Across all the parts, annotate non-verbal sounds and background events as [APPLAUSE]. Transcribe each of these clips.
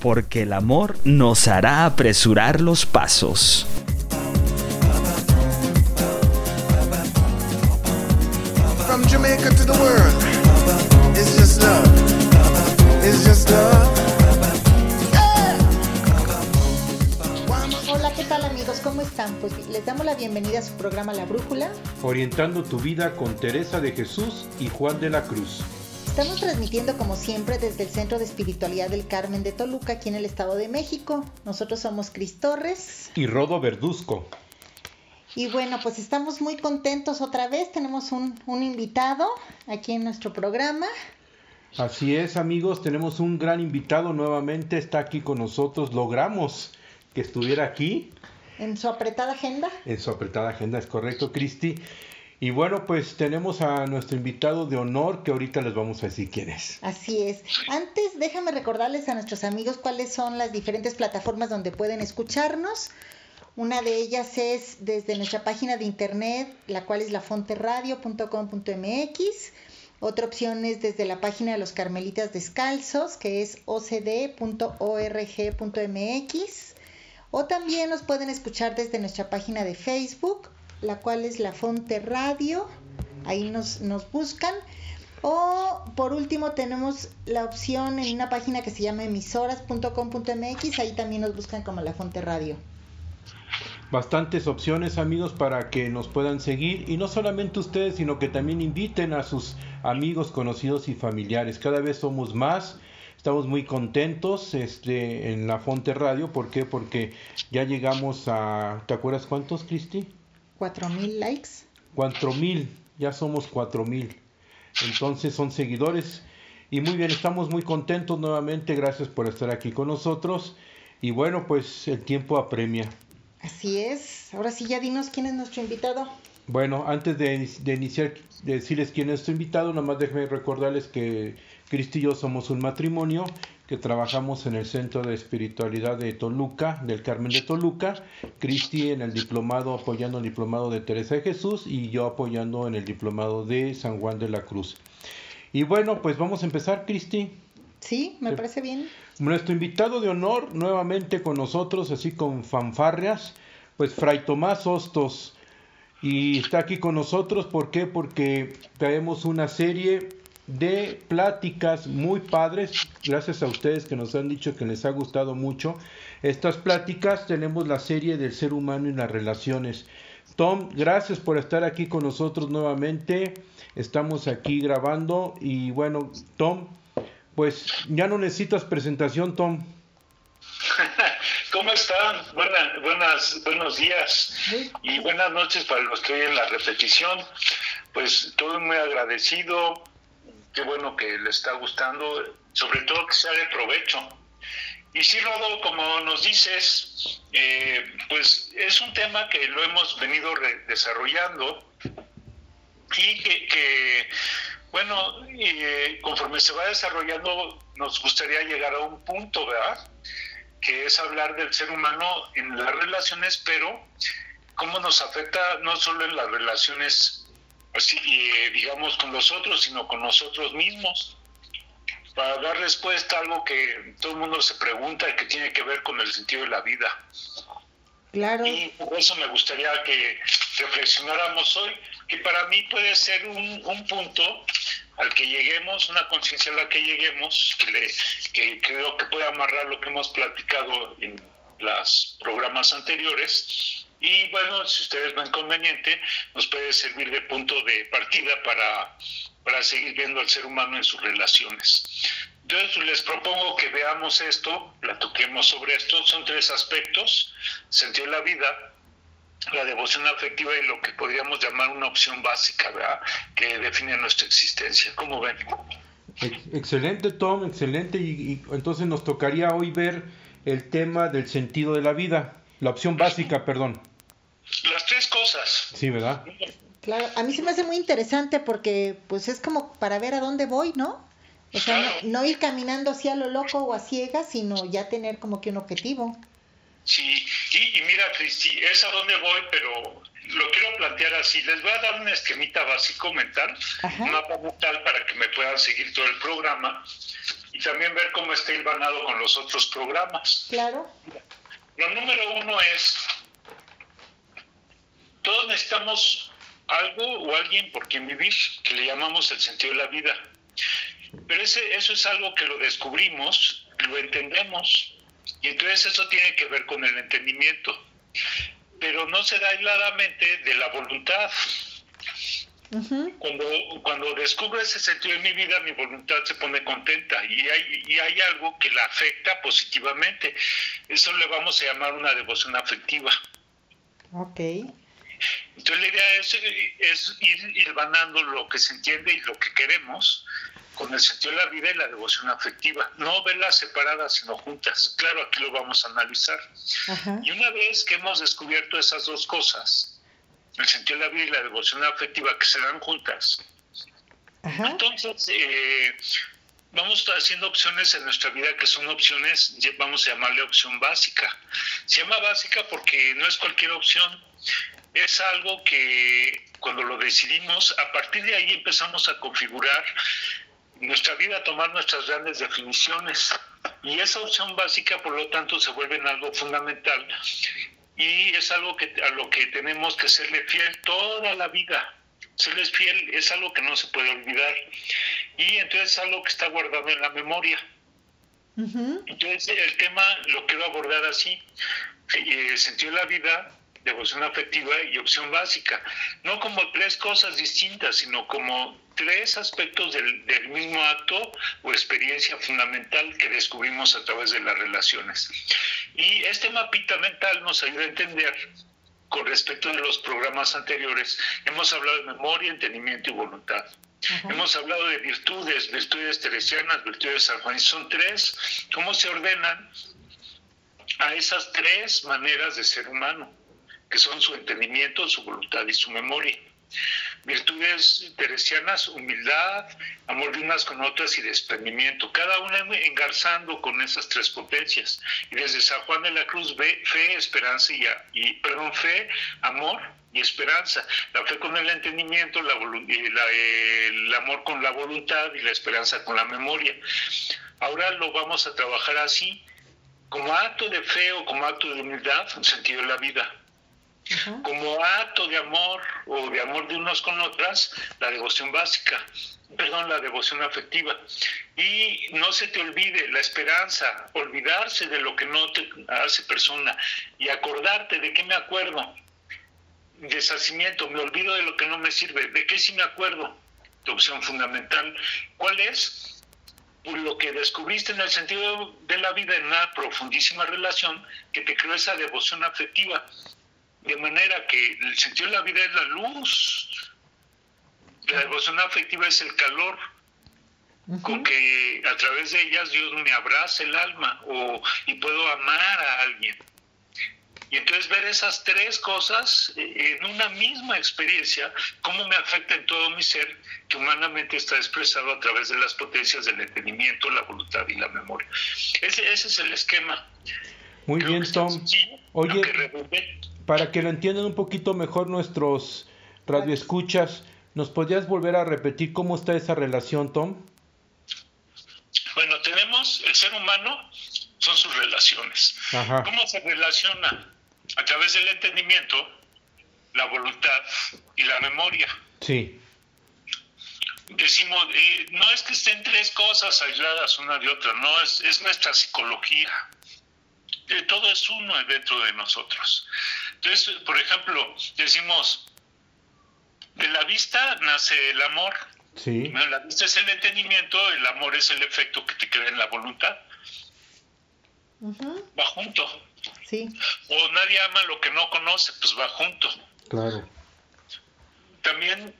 porque el amor nos hará apresurar los pasos. From Jamaica to the world, it's just love. It's just love. Hola, ¿qué tal amigos? ¿Cómo están? Pues les damos la bienvenida a su programa La Brújula. Orientando tu vida con Teresa de Jesús y Juan de la Cruz. Estamos transmitiendo como siempre desde el Centro de Espiritualidad del Carmen de Toluca, aquí en el Estado de México. Nosotros somos Cris Torres. Y Rodo Verduzco. Y bueno, pues estamos muy contentos otra vez. Tenemos un, un invitado aquí en nuestro programa. Así es, amigos, tenemos un gran invitado nuevamente. Está aquí con nosotros. Logramos que estuviera aquí. En su apretada agenda. En su apretada agenda, es correcto, Cristi. Y bueno, pues tenemos a nuestro invitado de honor que ahorita les vamos a decir quién es. Así es. Antes, déjame recordarles a nuestros amigos cuáles son las diferentes plataformas donde pueden escucharnos. Una de ellas es desde nuestra página de internet, la cual es lafonteradio.com.mx. Otra opción es desde la página de los Carmelitas Descalzos, que es ocd.org.mx. O también nos pueden escuchar desde nuestra página de Facebook, la cual es La Fonte Radio. Ahí nos, nos buscan. O por último tenemos la opción en una página que se llama emisoras.com.mx. Ahí también nos buscan como La Fonte Radio. Bastantes opciones amigos para que nos puedan seguir y no solamente ustedes sino que también inviten a sus amigos, conocidos y familiares. Cada vez somos más. Estamos muy contentos este, en la Fonte Radio. ¿Por qué? Porque ya llegamos a... ¿Te acuerdas cuántos, Cristi? Cuatro mil likes. Cuatro mil. Ya somos cuatro mil. Entonces son seguidores. Y muy bien, estamos muy contentos nuevamente. Gracias por estar aquí con nosotros. Y bueno, pues el tiempo apremia. Así es. Ahora sí, ya dinos quién es nuestro invitado. Bueno, antes de, de iniciar, de decirles quién es nuestro invitado, nomás déjenme recordarles que Cristi y yo somos un matrimonio que trabajamos en el Centro de Espiritualidad de Toluca, del Carmen de Toluca, Cristi en el diplomado, apoyando el diplomado de Teresa de Jesús y yo apoyando en el diplomado de San Juan de la Cruz. Y bueno, pues vamos a empezar, Cristi. Sí, me parece bien. Nuestro invitado de honor nuevamente con nosotros, así con fanfarrias, pues Fray Tomás Hostos. Y está aquí con nosotros, ¿por qué? Porque traemos una serie de pláticas muy padres, gracias a ustedes que nos han dicho que les ha gustado mucho. Estas pláticas tenemos la serie del ser humano y las relaciones. Tom, gracias por estar aquí con nosotros nuevamente. Estamos aquí grabando y bueno, Tom, pues ya no necesitas presentación, Tom. [LAUGHS] ¿Cómo están? buenas, buenos días y buenas noches para los que oyen la repetición. Pues estoy muy agradecido, qué bueno que le está gustando, sobre todo que sea de provecho. Y sí, Rodo, como nos dices, eh, pues es un tema que lo hemos venido desarrollando y que, bueno, eh, conforme se va desarrollando, nos gustaría llegar a un punto, ¿verdad? Que es hablar del ser humano en las relaciones, pero cómo nos afecta no solo en las relaciones así, eh, digamos, con los otros, sino con nosotros mismos, para dar respuesta a algo que todo el mundo se pregunta y que tiene que ver con el sentido de la vida. Claro. Y por eso me gustaría que reflexionáramos hoy, que para mí puede ser un, un punto al que lleguemos, una conciencia a la que lleguemos, que, le, que creo que puede amarrar lo que hemos platicado en los programas anteriores, y bueno, si ustedes ven conveniente, nos puede servir de punto de partida para, para seguir viendo al ser humano en sus relaciones. Entonces les propongo que veamos esto, la toquemos sobre esto. Son tres aspectos, sentido de la vida, la devoción afectiva y lo que podríamos llamar una opción básica ¿verdad? que define nuestra existencia. ¿Cómo ven? excelente, Tom, excelente. Y, entonces nos tocaría hoy ver el tema del sentido de la vida, la opción básica, perdón. Las tres cosas. Sí, ¿verdad? Claro, a mí se me hace muy interesante porque pues es como para ver a dónde voy, ¿no? O sea, no, ir caminando así a lo loco o a ciegas, sino ya tener como que un objetivo. Sí, y, mira, Cristi, es a dónde voy, pero lo quiero plantear así. Les voy a dar una esquemita básico mental, un mapa mental para que me puedan seguir todo el programa y también ver cómo está hilvanado con los otros programas. Claro. Lo número uno es, todos necesitamos algo o alguien por quien vivir, que le llamamos el sentido de la vida. Pero ese, eso es algo que lo descubrimos, lo entendemos, y entonces eso tiene que ver con el entendimiento. Pero no se da aisladamente de la voluntad. Cuando, cuando descubro ese sentido en mi vida, mi voluntad se pone contenta y hay, y hay algo que la afecta positivamente. Eso le vamos a llamar una devoción afectiva. Ok. Entonces la idea es, es ir, ir ganando lo que se entiende y lo que queremos con el sentido de la vida y la devoción afectiva. No verlas separadas, sino juntas. Claro, aquí lo vamos a analizar. Y una vez que hemos descubierto esas dos cosas, el sentido de la vida y la devoción afectiva que se dan juntas, entonces eh, vamos haciendo opciones en nuestra vida que son opciones, vamos a llamarle opción básica. Se llama básica porque no es cualquier opción, es algo que cuando lo decidimos, a partir de ahí empezamos a configurar nuestra vida tomar nuestras grandes definiciones. Y esa opción básica, por lo tanto, se vuelve en algo fundamental y es algo que, a lo que tenemos que serle fiel toda la vida. Serles fiel es algo que no se puede olvidar y entonces es algo que está guardado en la memoria. Entonces el tema lo quiero abordar así. Eh, sentido de la vida devoción afectiva y opción básica. No como tres cosas distintas, sino como tres aspectos del, mismo acto o experiencia fundamental que descubrimos a través de las relaciones. Y este mapita mental nos ayuda a entender con respecto de los programas anteriores, hemos hablado de memoria, entendimiento y voluntad. Hemos hablado de virtudes, virtudes teresianas, virtudes San Juan. Son tres. ¿Cómo se ordenan a esas tres maneras de ser humano? Que son su entendimiento, su voluntad y su memoria. Virtudes teresianas, humildad, amor de unas con otras y desprendimiento, cada una engarzando con esas tres potencias. Y desde San Juan de la Cruz ve fe, esperanza y, perdón, fe, amor y esperanza. La fe con el entendimiento, la, el amor con la voluntad y la esperanza con la memoria. Ahora lo vamos a trabajar así, como acto de fe o como acto de humildad, en sentido de la vida como acto de amor o de amor de unos con otras, la devoción básica, perdón, la devoción afectiva. Y no se te olvide la esperanza, olvidarse de lo que no te hace persona y acordarte de qué me acuerdo. Deshacimiento, me olvido de lo que no me sirve, de qué sí me acuerdo. Tu opción fundamental, ¿cuál es? Pues lo que descubriste en el sentido de la vida en una profundísima relación que te creó esa devoción afectiva de manera que el sentido de la vida es la luz, la devoción afectiva es el calor, con que a través de ellas Dios me abraza el alma o, y puedo amar a alguien. Y entonces ver esas tres cosas eh, en una misma experiencia, cómo me afecta en todo mi ser, que humanamente está expresado a través de las potencias del entendimiento, la voluntad y la memoria. Ese, ese es el esquema. Muy bien, Tom. Oye, para que lo entiendan un poquito mejor nuestros radioescuchas, ¿nos podrías volver a repetir cómo está esa relación, Tom? Bueno, tenemos el ser humano, son sus relaciones. ¿Cómo se relaciona? A través del entendimiento, la voluntad y la memoria. Sí. Decimos, eh, no es que estén tres cosas aisladas una de otra, no, es, es nuestra psicología. Eh, todo es uno dentro de nosotros. Entonces, por ejemplo, decimos, de la vista nace el amor. Sí. La vista es el entendimiento, el amor es el efecto que te crea en la voluntad. Va junto. Sí. O nadie ama lo que no conoce, pues va junto. Claro. También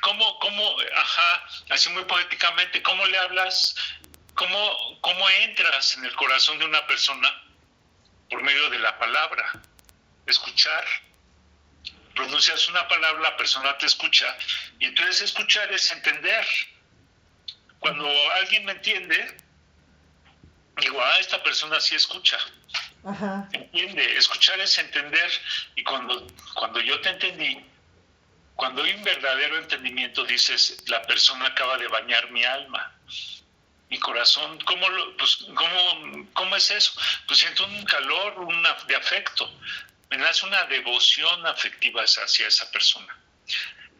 ¿Cómo, cómo, ajá, así muy poéticamente, cómo le hablas, cómo, cómo entras en el corazón de una persona por medio de la palabra? Escuchar. Pronuncias una palabra, la persona te escucha, y entonces escuchar es entender. Cuando alguien me entiende, digo, ah, esta persona sí escucha. Ajá. Entiende, escuchar es entender, y cuando, cuando yo te entendí, cuando hay un verdadero entendimiento, dices, la persona acaba de bañar mi alma, mi corazón. ¿Cómo, pues, cómo, cómo es eso? Pues siento un calor una, de afecto. Nace una devoción afectiva hacia esa persona.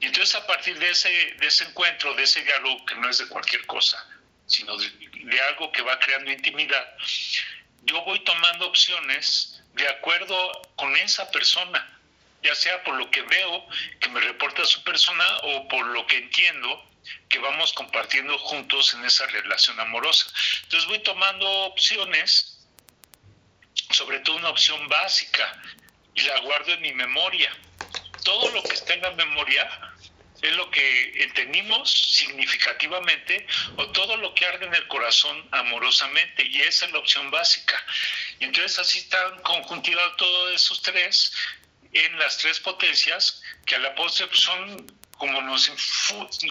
Y entonces a partir de ese, de ese encuentro, de ese diálogo, que no es de cualquier cosa, sino de, de algo que va creando intimidad, yo voy tomando opciones de acuerdo con esa persona ya sea por lo que veo que me reporta su persona o por lo que entiendo que vamos compartiendo juntos en esa relación amorosa. Entonces voy tomando opciones, sobre todo una opción básica, y la guardo en mi memoria. Todo lo que está en la memoria es lo que entendimos significativamente o todo lo que arde en el corazón amorosamente y esa es la opción básica. Y entonces así están conjuntivados todos esos tres en las tres potencias que a la postre son como nos,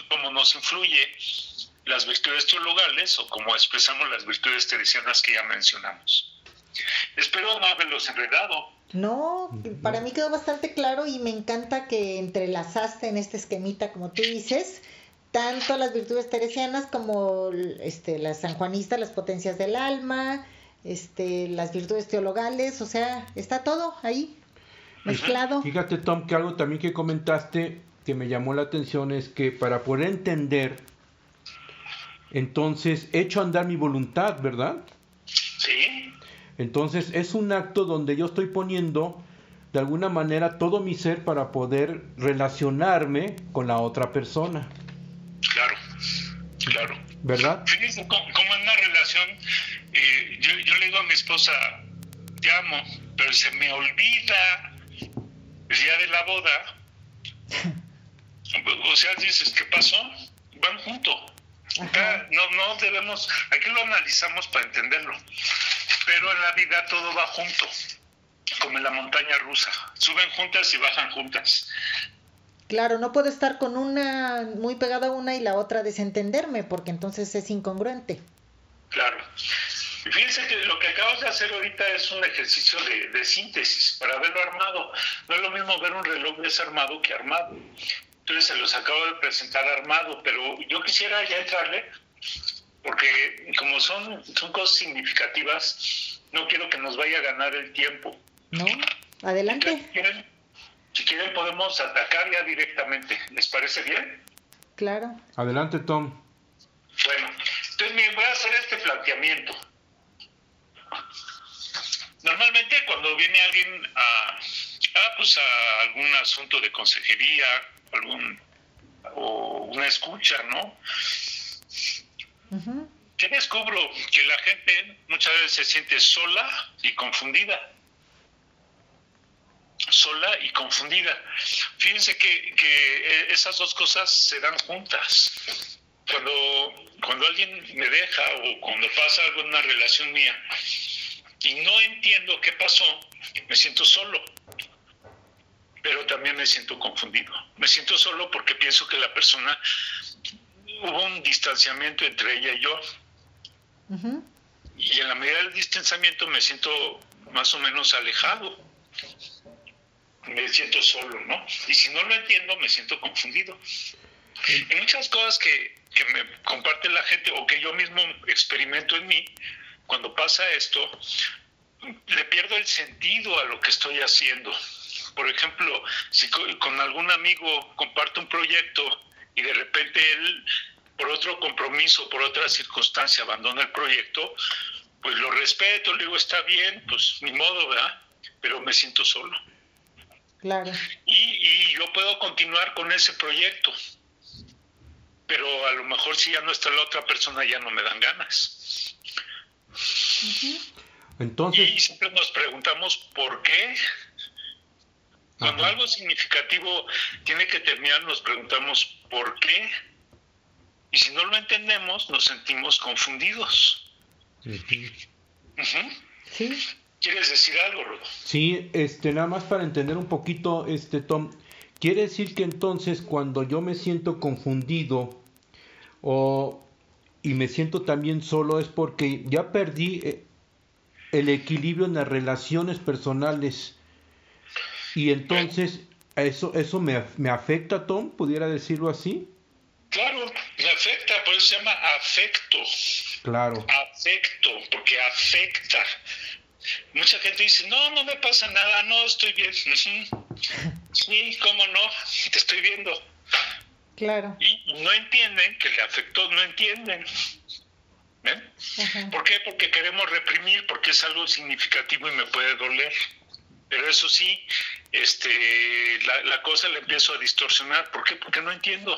como nos influye las virtudes teologales o como expresamos las virtudes teresianas que ya mencionamos. Espero no haberlos enredado. No, para mí quedó bastante claro y me encanta que entrelazaste en este esquemita, como tú dices, tanto las virtudes teresianas como este, las sanjuanistas, las potencias del alma, este, las virtudes teologales, o sea, está todo ahí mezclado. Fíjate, Tom, que algo también que comentaste que me llamó la atención es que para poder entender, entonces, hecho andar mi voluntad, ¿verdad? Sí. Entonces, es un acto donde yo estoy poniendo de alguna manera todo mi ser para poder relacionarme con la otra persona. Claro, claro. ¿Verdad? Fíjense como en una relación, eh, yo, yo le digo a mi esposa, te amo, pero se me olvida el día de la boda, [LAUGHS] o sea, dices, ¿qué pasó? Van juntos. No, no debemos, aquí lo analizamos para entenderlo, pero en la vida todo va junto, como en la montaña rusa, suben juntas y bajan juntas. Claro, no puedo estar con una muy pegada a una y la otra desentenderme, porque entonces es incongruente. Claro. Fíjense que lo que acabas de hacer ahorita es un ejercicio de, síntesis para verlo armado. No es lo mismo ver un reloj desarmado que armado. Entonces se los acabo de presentar armado, pero yo quisiera ya entrarle, porque como son, son cosas significativas, no quiero que nos vaya a ganar el tiempo. No, adelante. si, quieren, si quieren podemos atacar ya directamente. ¿Les parece bien? Claro. Adelante, Tom. Bueno, entonces voy a hacer este planteamiento. Normalmente cuando viene alguien a, pues a algún asunto de consejería, algún o una escucha, ¿no? ¿Qué descubro? Que la gente muchas veces se siente sola y confundida. Sola y confundida. Fíjense que, que esas dos cosas se dan juntas. Cuando, cuando alguien me deja o cuando pasa algo en una relación mía, y no entiendo qué pasó, me siento solo, pero también me siento confundido. Me siento solo porque pienso que la persona, hubo un distanciamiento entre ella y yo. Y en la medida del distanciamiento me siento más o menos alejado. Me siento solo, ¿no? Y si no lo entiendo, me siento confundido. Hay muchas cosas que, que me comparte la gente o que yo mismo experimento en mí, cuando pasa esto, le pierdo el sentido a lo que estoy haciendo. Por ejemplo, si con algún amigo comparto un proyecto y de repente él, por otro compromiso, por otra circunstancia, abandona el proyecto, pues lo respeto, le digo, está bien, pues ni modo, ¿verdad? Pero me siento solo. Claro. Y, y yo puedo continuar con ese proyecto, pero a lo mejor si ya no está la otra persona ya no me dan ganas. Entonces... Y siempre nos preguntamos por qué. Cuando algo significativo tiene que terminar, nos preguntamos por qué. Y si no lo entendemos, nos sentimos confundidos. Sí. ¿Quieres decir algo, Rudo? Sí, este, nada más para entender un poquito, este, Tom, quiere decir que entonces cuando yo me siento confundido o y me siento también solo es porque ya perdí eh, el equilibrio en las relaciones personales y entonces eso eso me, me afecta, Tom, pudiera decirlo así. Claro, me afecta, por eso se llama afecto. Claro. Afecto, porque afecta. Mucha gente dice, no, no me pasa nada, no, estoy bien. Sí, cómo no, te estoy viendo. Claro. Y no entienden que le afectó, no entienden. ¿Ven? ¿Por qué? Porque queremos reprimir, porque es algo significativo y me puede doler. Pero eso sí, este, la, la cosa la empiezo a distorsionar. ¿Por qué? Porque no entiendo.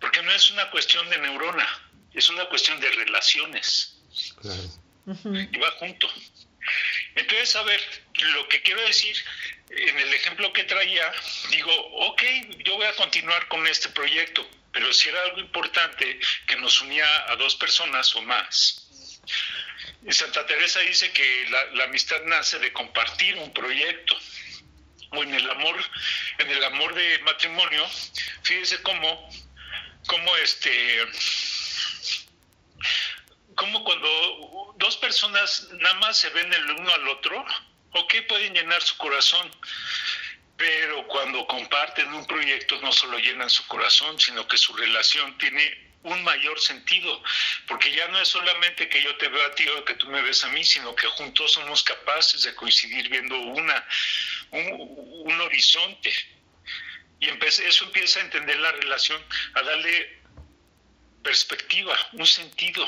Porque no es una cuestión de neurona, es una cuestión de relaciones. Claro y va junto. Entonces, a ver, lo que quiero decir, en el ejemplo que traía, digo, ok, yo voy a continuar con este proyecto, pero si era algo importante que nos unía a dos personas o más. Santa Teresa dice que la, amistad nace de compartir un proyecto o en el amor, en el amor de matrimonio, fíjese cómo, cómo este como cuando dos personas nada más se ven el uno al otro, ok, pueden llenar su corazón, pero cuando comparten un proyecto no solo llenan su corazón, sino que su relación tiene un mayor sentido, porque ya no es solamente que yo te veo a ti o que tú me ves a mí, sino que juntos somos capaces de coincidir viendo una, un, horizonte. Y eso empieza a entender la relación, a darle perspectiva, un sentido.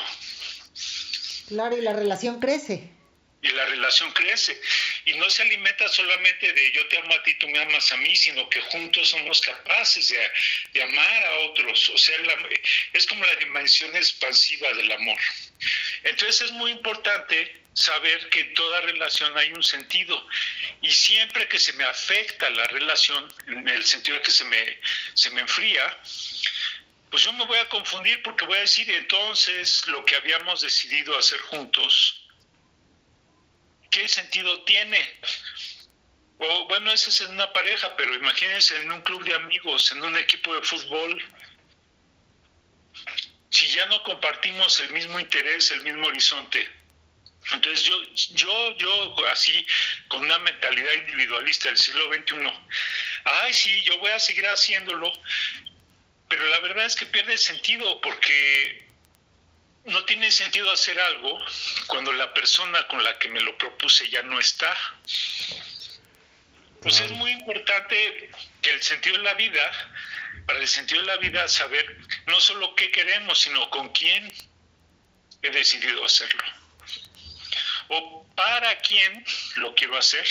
Claro, y la relación crece. Y la relación crece. Y no se alimenta solamente de yo te amo a ti, tú me amas a mí, sino que juntos somos capaces de, amar a otros. O sea, es como la dimensión expansiva del amor. Entonces es muy importante saber que en toda relación hay un sentido. Y siempre que se me afecta la relación, en el sentido de que se me, se me enfría, pues yo me voy a confundir porque voy a decir entonces lo que habíamos decidido hacer juntos, ¿qué sentido tiene? O bueno, ese es en una pareja, pero imagínense en un club de amigos, en un equipo de fútbol, si ya no compartimos el mismo interés, el mismo horizonte. Entonces yo, yo, yo así, con una mentalidad individualista del siglo XXI, ay sí, yo voy a seguir haciéndolo, pero la verdad es que pierde sentido porque no tiene sentido hacer algo cuando la persona con la que me lo propuse ya no está. Pues es muy importante que el sentido de la vida, para el sentido de la vida, saber no solo qué queremos, sino con quién he decidido hacerlo. O para quién lo quiero hacer.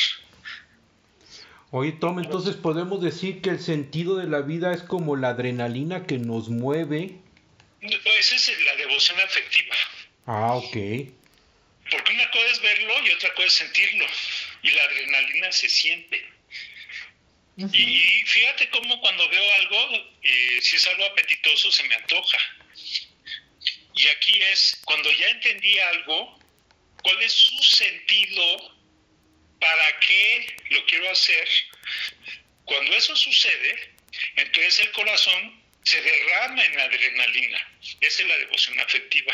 Oye, Tom, entonces podemos decir que el sentido de la vida es como la adrenalina que nos mueve. Esa es la devoción afectiva. Ah, ok. Porque una cosa es verlo y otra cosa es sentirlo. Y la adrenalina se siente. Y fíjate cómo cuando veo algo, eh, si es algo apetitoso, se me antoja. Y aquí es, cuando ya entendí algo, ¿cuál es su sentido ¿para qué lo quiero hacer? Cuando eso sucede, entonces el corazón se derrama en adrenalina. Esa es la devoción afectiva.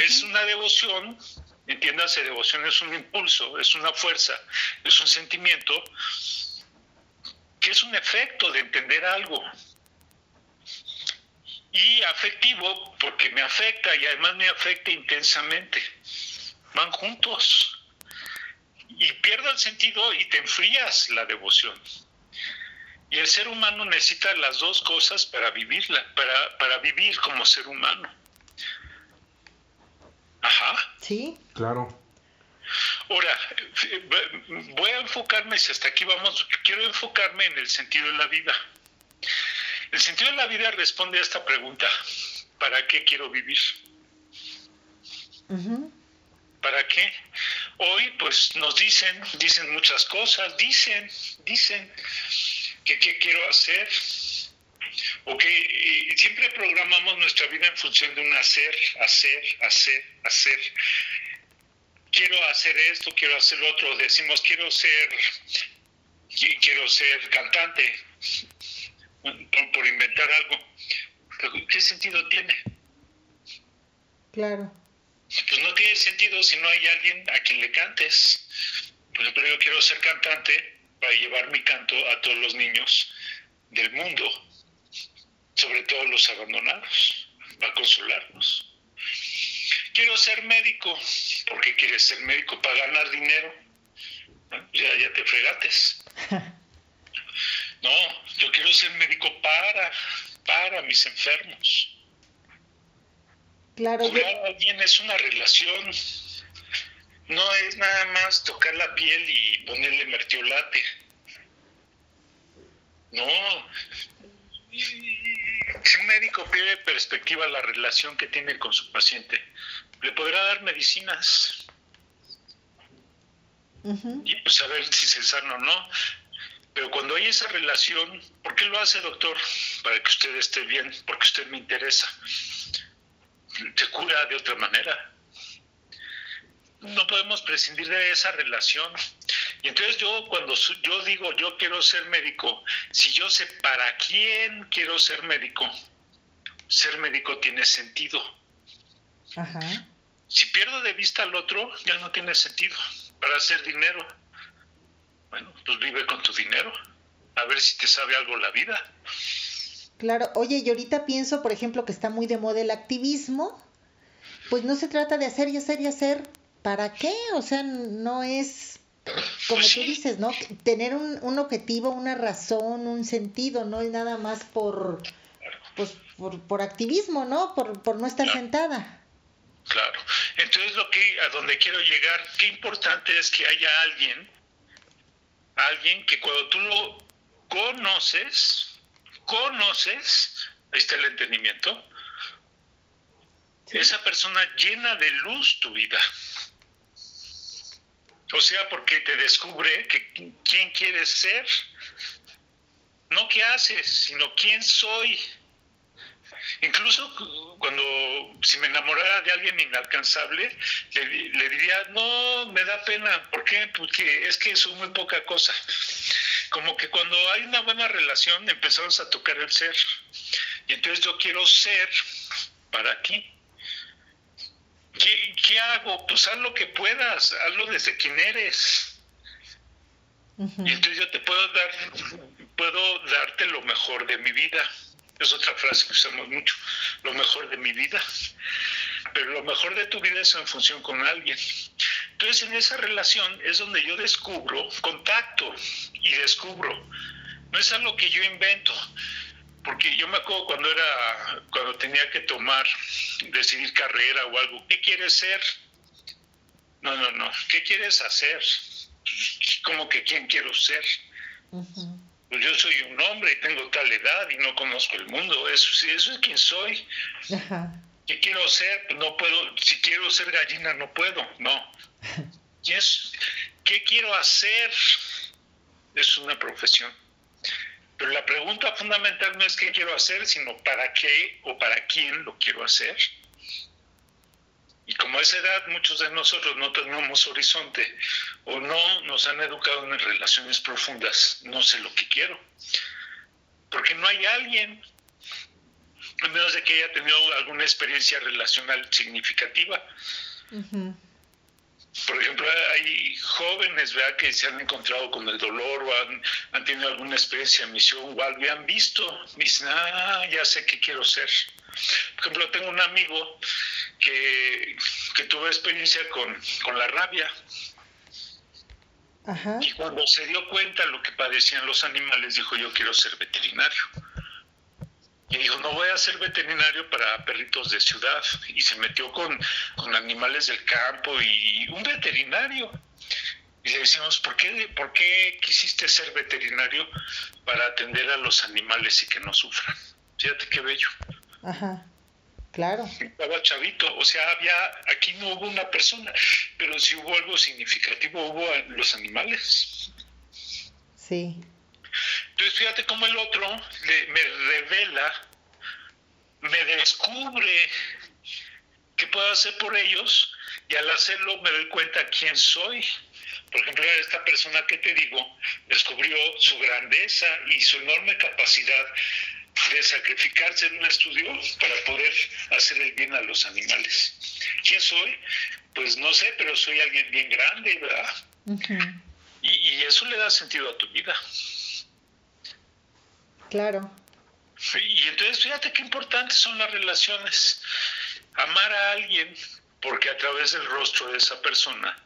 Es una devoción, entiéndase, devoción es un impulso, es una fuerza, es un sentimiento que es un efecto de entender algo. Y afectivo porque me afecta y además me afecta intensamente. Van juntos y pierde el sentido y te enfrías la devoción. Y el ser humano necesita las dos cosas para vivirla, para, para vivir como ser humano. Ajá. Sí. Claro. Ahora, voy a enfocarme, si hasta aquí vamos, quiero enfocarme en el sentido de la vida. El sentido de la vida responde a esta pregunta, ¿para qué quiero vivir? ¿Para qué? Hoy pues nos dicen, dicen muchas cosas, dicen, dicen, ¿Qué, quiero hacer? O que siempre programamos nuestra vida en función de un hacer, hacer, hacer, hacer. Quiero hacer esto, quiero hacer lo otro. Decimos, quiero ser, quiero ser cantante, por, inventar algo. ¿Qué sentido tiene? Claro. Pues no tiene sentido si no hay alguien a quien le cantes. Por ejemplo, yo quiero ser cantante para llevar mi canto a todos los niños del mundo, sobre todo los abandonados, para consolarnos. Quiero ser médico, porque quieres ser médico para ganar dinero. Ya, ya te fregates. [LAUGHS] No, yo quiero ser médico para, para mis enfermos. Claro. Curar a alguien es una relación. No es nada más tocar la piel y ponerle mertiolate. No. Si un médico pierde perspectiva a la relación que tiene con su paciente, le podrá dar medicinas. Y pues saber si se sana o no. Pero cuando hay esa relación, ¿por qué lo hace, doctor? Para que usted esté bien, porque usted me interesa. Se cura de otra manera. No podemos prescindir de esa relación. Y entonces yo cuando yo digo yo quiero ser médico, si yo sé para quién quiero ser médico, ser médico tiene sentido. Si pierdo de vista al otro, ya no tiene sentido para hacer dinero bueno, pues vive con tu dinero, a ver si te sabe algo la vida. Claro, oye, y ahorita pienso, por ejemplo, que está muy de moda el activismo, pues no se trata de hacer y hacer y hacer, ¿para qué? O sea, no es, como pues tú dices, ¿no? Tener un, un, objetivo, una razón, un sentido, no es nada más por, pues, por, por activismo, ¿no? Por, por no estar sentada. Claro. Entonces, lo que a donde quiero llegar, qué importante es que haya alguien alguien que cuando tú lo conoces, conoces, ahí está el entendimiento, esa persona llena de luz tu vida. O sea, porque te descubre que quién quieres ser, no qué haces, sino quién soy. Incluso cuando si me enamorara de alguien inalcanzable, le, diría, no, me da pena. ¿Por qué? Porque es que soy muy poca cosa. Como que cuando hay una buena relación empezamos a tocar el ser. Y entonces yo quiero ser para aquí. ¿Qué, ¿Qué, hago? Pues haz lo que puedas, hazlo desde quien eres. Y entonces yo te puedo dar, puedo darte lo mejor de mi vida es otra frase que usamos mucho, lo mejor de mi vida. Pero lo mejor de tu vida es en función con alguien. Entonces en esa relación es donde yo descubro contacto y descubro. No es algo que yo invento. Porque yo me acuerdo cuando era, cuando tenía que tomar, decidir carrera o algo, ¿qué quieres ser? No, no, no. ¿Qué quieres hacer? Como que quién quiero ser. Pues yo soy un hombre y tengo tal edad y no conozco el mundo, eso, eso es quien soy. ¿Qué quiero ser? Pues no puedo, si quiero ser gallina no puedo, no. [LAUGHS] ¿Qué quiero hacer? Es una profesión. Pero la pregunta fundamental no es qué quiero hacer, sino para qué o para quién lo quiero hacer. Y como a esa edad muchos de nosotros no tenemos horizonte o no nos han educado en relaciones profundas, no sé lo que quiero. Porque no hay alguien, a menos de que haya tenido alguna experiencia relacional significativa. Por ejemplo, hay jóvenes ¿verdad? que se han encontrado con el dolor o han, tenido alguna experiencia de misión o algo y han visto, dicen, ah, ya sé qué quiero ser. Por ejemplo, tengo un amigo que, que tuvo experiencia con, la rabia. Y cuando se dio cuenta de lo que padecían los animales, dijo, yo quiero ser veterinario. Y dijo, no voy a ser veterinario para perritos de ciudad. Y se metió con, con animales del campo y un veterinario. Y le decimos, ¿por qué, ¿por qué quisiste ser veterinario para atender a los animales y que no sufran? Fíjate qué bello. Ajá. Claro. Estaba chavito, o sea, había, aquí no hubo una persona, pero si hubo algo significativo, hubo los animales. Sí. Entonces fíjate cómo el otro me revela, me descubre qué puedo hacer por ellos y al hacerlo me doy cuenta quién soy. Por ejemplo, esta persona que te digo descubrió su grandeza y su enorme capacidad de sacrificarse en un estudio para poder hacer el bien a los animales. ¿Quién soy? Pues no sé, pero soy alguien bien grande, ¿verdad? y, y, eso le da sentido a tu vida. Claro. Y entonces fíjate qué importantes son las relaciones. Amar a alguien porque a través del rostro de esa persona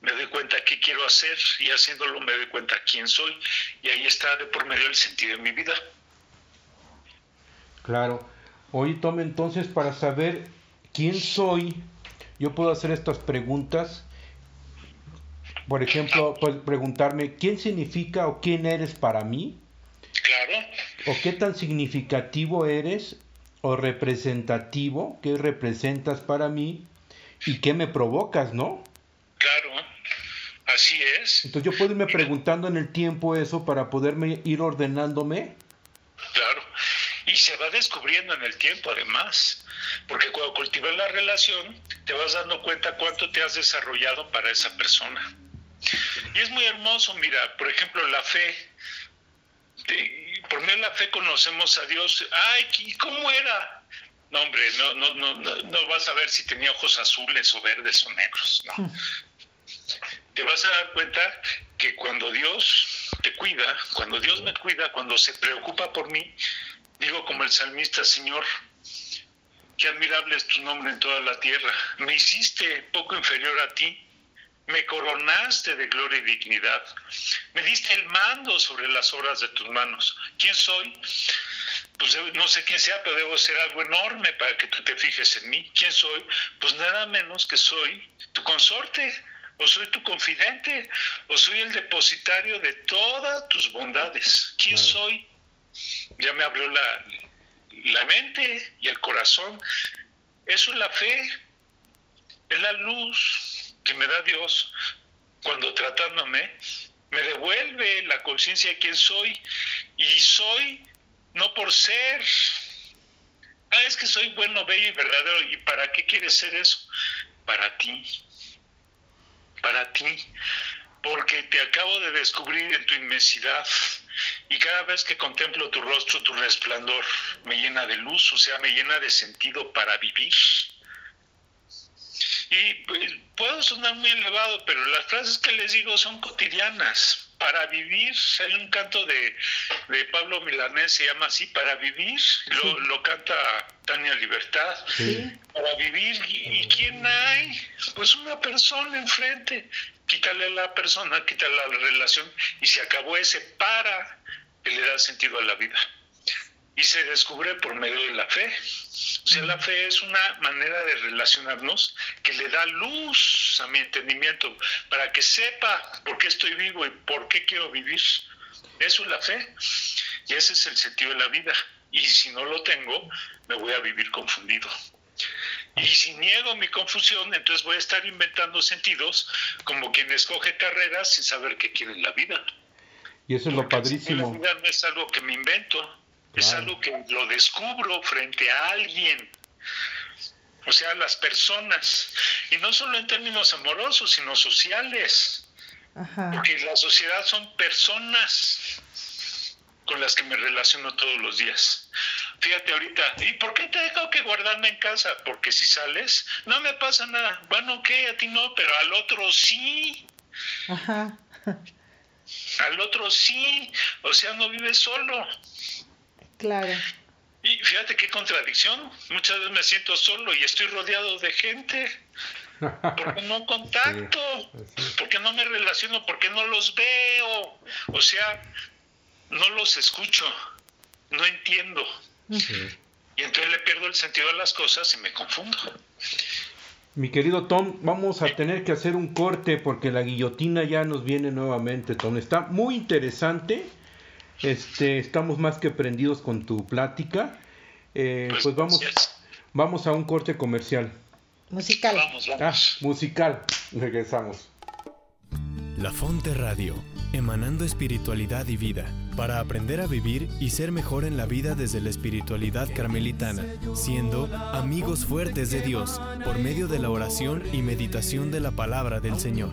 me doy cuenta qué quiero hacer y haciéndolo me doy cuenta quién soy y ahí está de por medio el sentido de mi vida. Claro. Hoy tome entonces para saber quién soy, yo puedo hacer estas preguntas. Por ejemplo, pues preguntarme quién significa o quién eres para mí. Claro. O qué tan significativo eres o representativo, qué representas para mí y qué me provocas, ¿no? Claro, así es. Entonces yo puedo irme preguntando en el tiempo eso para poderme ir ordenándome. Claro, y se va descubriendo en el tiempo además, porque cuando cultivas la relación te vas dando cuenta cuánto te has desarrollado para esa persona. Y es muy hermoso, mira, por ejemplo, la fe. Por medio de la fe conocemos a Dios. Ay, ¿y cómo era? No, hombre, no, no, no, no, vas a ver si tenía ojos azules o verdes o negros. No. Hmm. Te vas a dar cuenta que cuando Dios te cuida, cuando Dios me cuida, cuando se preocupa por mí, digo como el salmista, Señor, qué admirable es tu nombre en toda la tierra. Me hiciste poco inferior a ti me coronaste de gloria y dignidad, me diste el mando sobre las obras de tus manos. ¿Quién soy? Pues no sé quién sea, pero debo ser algo enorme para que tú te fijes en mí. ¿Quién soy? Pues nada menos que soy tu consorte, o soy tu confidente, o soy el depositario de todas tus bondades. ¿Quién soy? Ya me abrió la, la mente y el corazón. Eso es la fe, es la luz, que me da Dios cuando tratándome me devuelve la conciencia de quién soy y soy no por ser. Ah, es que soy bueno, bello y verdadero. ¿Y para qué quieres ser eso? Para ti. Para ti. Porque te acabo de descubrir en tu inmensidad. Y cada vez que contemplo tu rostro, tu resplandor, me llena de luz, o sea, me llena de sentido para vivir. Y pues, puedo sonar muy elevado, pero las frases que les digo son cotidianas. Para vivir, hay un canto de, Pablo Milanés, se llama así, para vivir, lo, canta Tania Libertad. Para vivir, ¿y, quién hay? Pues una persona enfrente. Quítale a la persona, quítale la relación y se acabó ese para que le da sentido a la vida y se descubre por medio de la fe. O sea, la fe es una manera de relacionarnos que le da luz a mi entendimiento para que sepa por qué estoy vivo y por qué quiero vivir. Eso es la fe. Y ese es el sentido de la vida. Y si no lo tengo, me voy a vivir confundido. Y si niego mi confusión, entonces voy a estar inventando sentidos como quien escoge carreras sin saber qué quiere en la vida. Y eso es lo padrísimo. La vida no es algo que me invento, es algo que lo descubro frente a alguien. O sea, las personas. Y no solo en términos amorosos, sino sociales. Porque la sociedad son personas con las que me relaciono todos los días. Fíjate ahorita, ¿y por qué te dejo que guardarme en casa? Porque si sales, no me pasa nada. Bueno, ok, a ti no, pero al otro sí. Ajá. Al otro sí. O sea, no vives solo. Claro. Y fíjate qué contradicción. Muchas veces me siento solo y estoy rodeado de gente. Porque no [LAUGHS] contacto, porque no me relaciono, porque no los veo. O sea, no los escucho, no entiendo. Y entonces le pierdo el sentido a las cosas y me confundo. Mi querido Tom, vamos a tener que hacer un corte porque la guillotina ya nos viene nuevamente, Tom. Está muy interesante este, estamos más que prendidos con tu plática. Eh, pues, pues vamos, vamos a un corte comercial. Musical. Ah, musical. Regresamos. La Fonte Radio emanando espiritualidad y vida, para aprender a vivir y ser mejor en la vida desde la espiritualidad carmelitana, siendo amigos fuertes de Dios por medio de la oración y meditación de la palabra del Señor.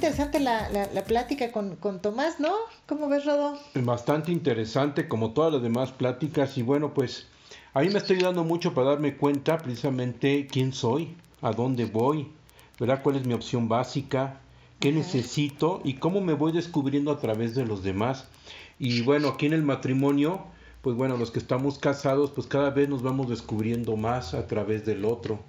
Interesante la, la, plática con, con, Tomás, ¿no? ¿Cómo ves, Rodo? Bastante interesante, como todas las demás pláticas, y bueno, pues ahí me estoy dando mucho para darme cuenta precisamente quién soy, a dónde voy, ¿verdad? ¿Cuál es mi opción básica? ¿Qué necesito? Y cómo me voy descubriendo a través de los demás. Y bueno, aquí en el matrimonio, pues bueno, los que estamos casados, pues cada vez nos vamos descubriendo más a través del otro.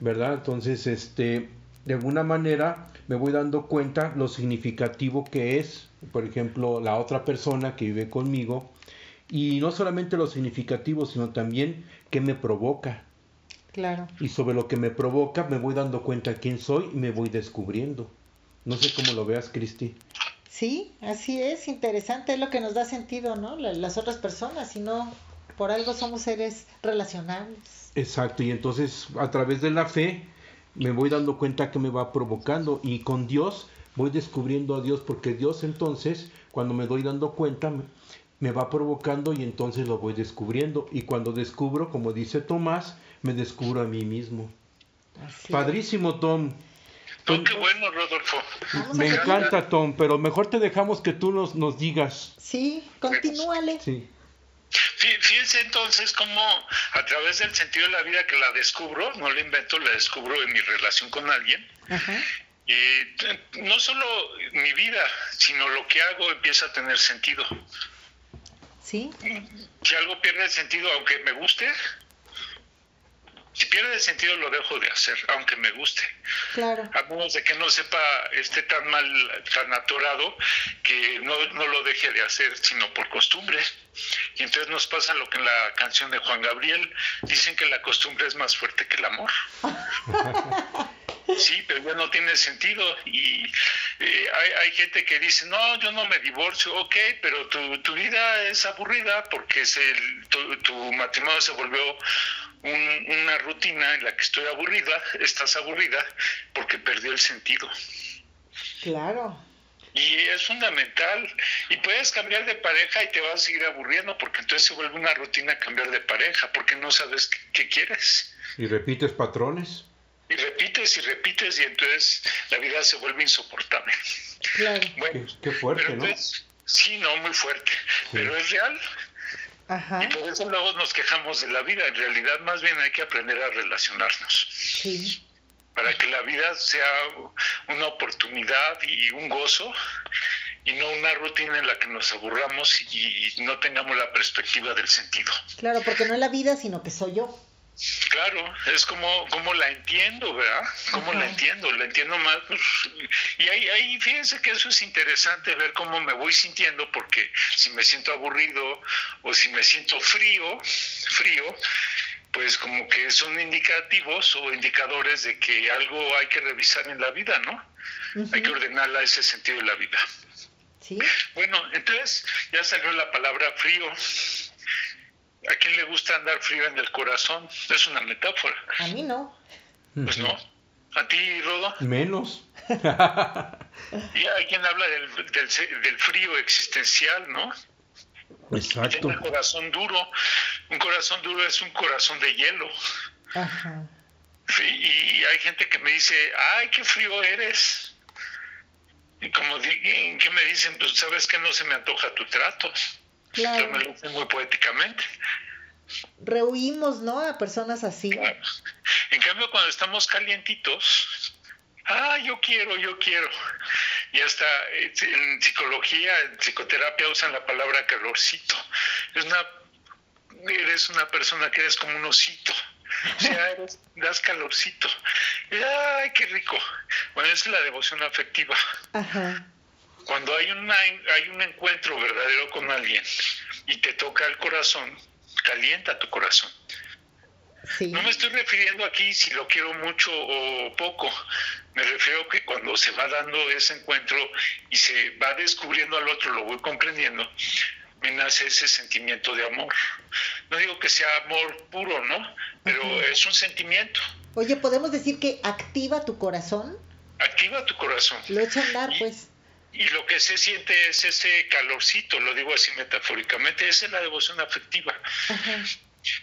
¿Verdad? Entonces, este, de alguna manera me voy dando cuenta lo significativo que es, por ejemplo, la otra persona que vive conmigo, y no solamente lo significativo, sino también qué me provoca. Claro. Y sobre lo que me provoca me voy dando cuenta quién soy y me voy descubriendo. No sé cómo lo veas, Cristi. Sí, así es, interesante, es lo que nos da sentido, ¿no? Las otras personas, si no, por algo somos seres relacionables. Exacto, y entonces a través de la fe me voy dando cuenta que me va provocando y con Dios voy descubriendo a Dios porque Dios entonces cuando me doy dando cuenta me va provocando y entonces lo voy descubriendo y cuando descubro como dice Tomás me descubro a mí mismo padrísimo Tom Tom, qué bueno, Rodolfo. Me encanta, Tom, pero mejor te dejamos que tú nos, nos digas. Sí, continúale. Sí. Fíjense entonces cómo a través del sentido de la vida que la descubro, no la invento, la descubro en mi relación con alguien. no solo mi vida, sino lo que hago empieza a tener sentido. Sí. Si algo pierde sentido, aunque me guste, si pierde sentido lo dejo de hacer, aunque me guste. Claro. A menos de que no sepa, esté tan mal, tan atorado, que no, no lo deje de hacer, sino por costumbre. Y entonces nos pasa lo que en la canción de Juan Gabriel dicen que la costumbre es más fuerte que el amor. [LAUGHS] Sí, pero ya no tiene sentido. Y eh, hay, gente que dice, no, yo no me divorcio, ok, pero tu, tu vida es aburrida porque es el, tu matrimonio se volvió una rutina en la que estoy aburrida, estás aburrida porque perdió el sentido. Claro. Y es fundamental. Y puedes cambiar de pareja y te vas a seguir aburriendo porque entonces se vuelve una rutina cambiar de pareja porque no sabes qué, quieres. ¿Y repites patrones? Y repites repites y repites y entonces la vida se vuelve insoportable. Claro. Bueno, qué, fuerte, ¿no? sí, no, muy fuerte, pero es real. Ajá. Y por eso luego nos quejamos de la vida. En realidad, más bien hay que aprender a relacionarnos. Sí. Para que la vida sea una oportunidad y un gozo y no una rutina en la que nos aburramos y, no tengamos la perspectiva del sentido. Claro, porque no es la vida, sino que soy yo. Claro, es como, como la entiendo, ¿verdad? Como la entiendo, la entiendo más. Pues, y ahí, ahí fíjense que eso es interesante, ver cómo me voy sintiendo, porque si me siento aburrido o si me siento frío, frío, pues como que son indicativos o indicadores de que algo hay que revisar en la vida, ¿no? Hay que ordenarla ese sentido de la vida. ¿Sí? Bueno, entonces ya salió la palabra frío. ¿A quién le gusta andar frío en el corazón? Es una metáfora. A mí no. Pues no. ¿A ti, Rodo? Menos. [LAUGHS] y hay quien habla del, del, frío existencial, ¿no? Exacto. Un corazón duro. Un corazón duro es un corazón de hielo. Ajá. Y hay gente que me dice, ay, qué frío eres. Y como que me dicen, pues sabes que no se me antoja tu trato. Claro. me lo muy poéticamente. Rehuimos, ¿no? A personas así. En cambio, cuando estamos calientitos, ah, yo quiero, yo quiero. Y hasta eh, en psicología, en psicoterapia usan la palabra calorcito. Es una, eres una persona que eres como un osito. O sea, [LAUGHS] eres, das calorcito. ay, qué rico. Bueno, es la devoción afectiva. Ajá cuando hay, una, hay un encuentro verdadero con alguien y te toca el corazón, calienta tu corazón. No me estoy refiriendo aquí si lo quiero mucho o poco, me refiero que cuando se va dando ese encuentro y se va descubriendo al otro, lo voy comprendiendo, me nace ese sentimiento de amor. No digo que sea amor puro, ¿no? Pero es un sentimiento. Oye, ¿podemos decir que activa tu corazón? Activa tu corazón. Lo echa a andar, pues y lo que se siente es ese calorcito, lo digo así metafóricamente, esa es la devoción afectiva.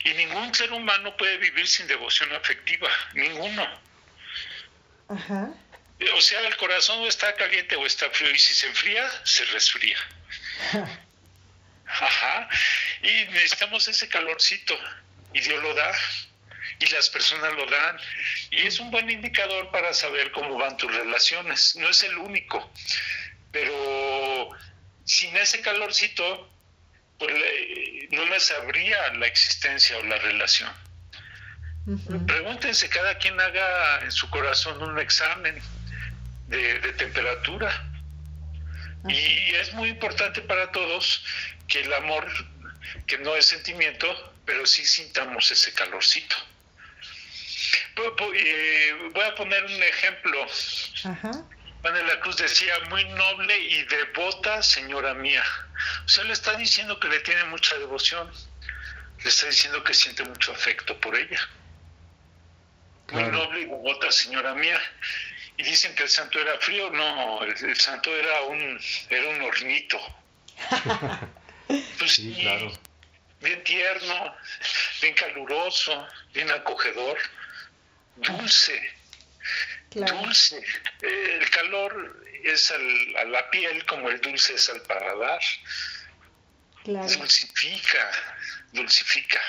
Y ningún ser humano puede vivir sin devoción afectiva, ninguno. O sea, el corazón está caliente o está frío, y si se enfría, se resfría. Ajá. Y necesitamos ese calorcito, y Dios lo da, y las personas lo dan, y es un buen indicador para saber cómo van tus relaciones. No es el único, pero sin ese calorcito, pues no me sabría la existencia o la relación. Pregúntense, cada quien haga en su corazón un examen de, temperatura. Y es muy importante para todos que el amor, que no es sentimiento, pero sí sintamos ese calorcito. Eh, voy a poner un ejemplo. Ajá. Juan de la Cruz decía, muy noble y devota señora mía. O sea, le está diciendo que le tiene mucha devoción, le está diciendo que siente mucho afecto por ella. Muy noble y devota señora mía. Y dicen que el santo era frío, no, el, santo era un, era un hornito. [LAUGHS] pues sí, claro. bien tierno, bien caluroso, bien acogedor, dulce Dulce. El calor es a la piel como el dulce es al paladar. Dulcifica, dulcifica.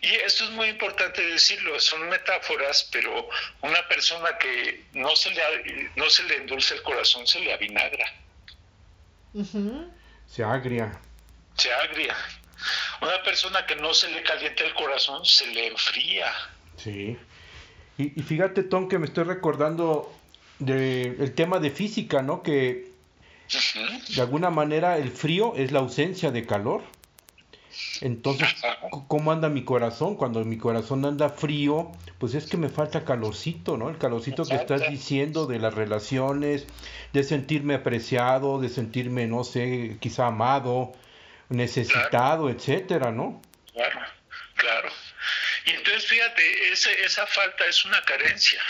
Y esto es muy importante decirlo, son metáforas, pero una persona que no se le, no se le endulce el corazón, se le avinagra. Se agria. Se agria. Una persona que no se le calienta el corazón, se le enfría. Sí. Y, fíjate, Tom, que me estoy recordando del tema de física, ¿no? Que de alguna manera el frío es la ausencia de calor. Entonces, ¿cómo anda mi corazón? Cuando mi corazón anda frío, pues es que me falta calorcito, ¿no? El calorcito que estás diciendo de las relaciones, de sentirme apreciado, de sentirme, no sé, quizá amado, necesitado, etcétera, ¿no? Y entonces, fíjate, esa falta es una carencia.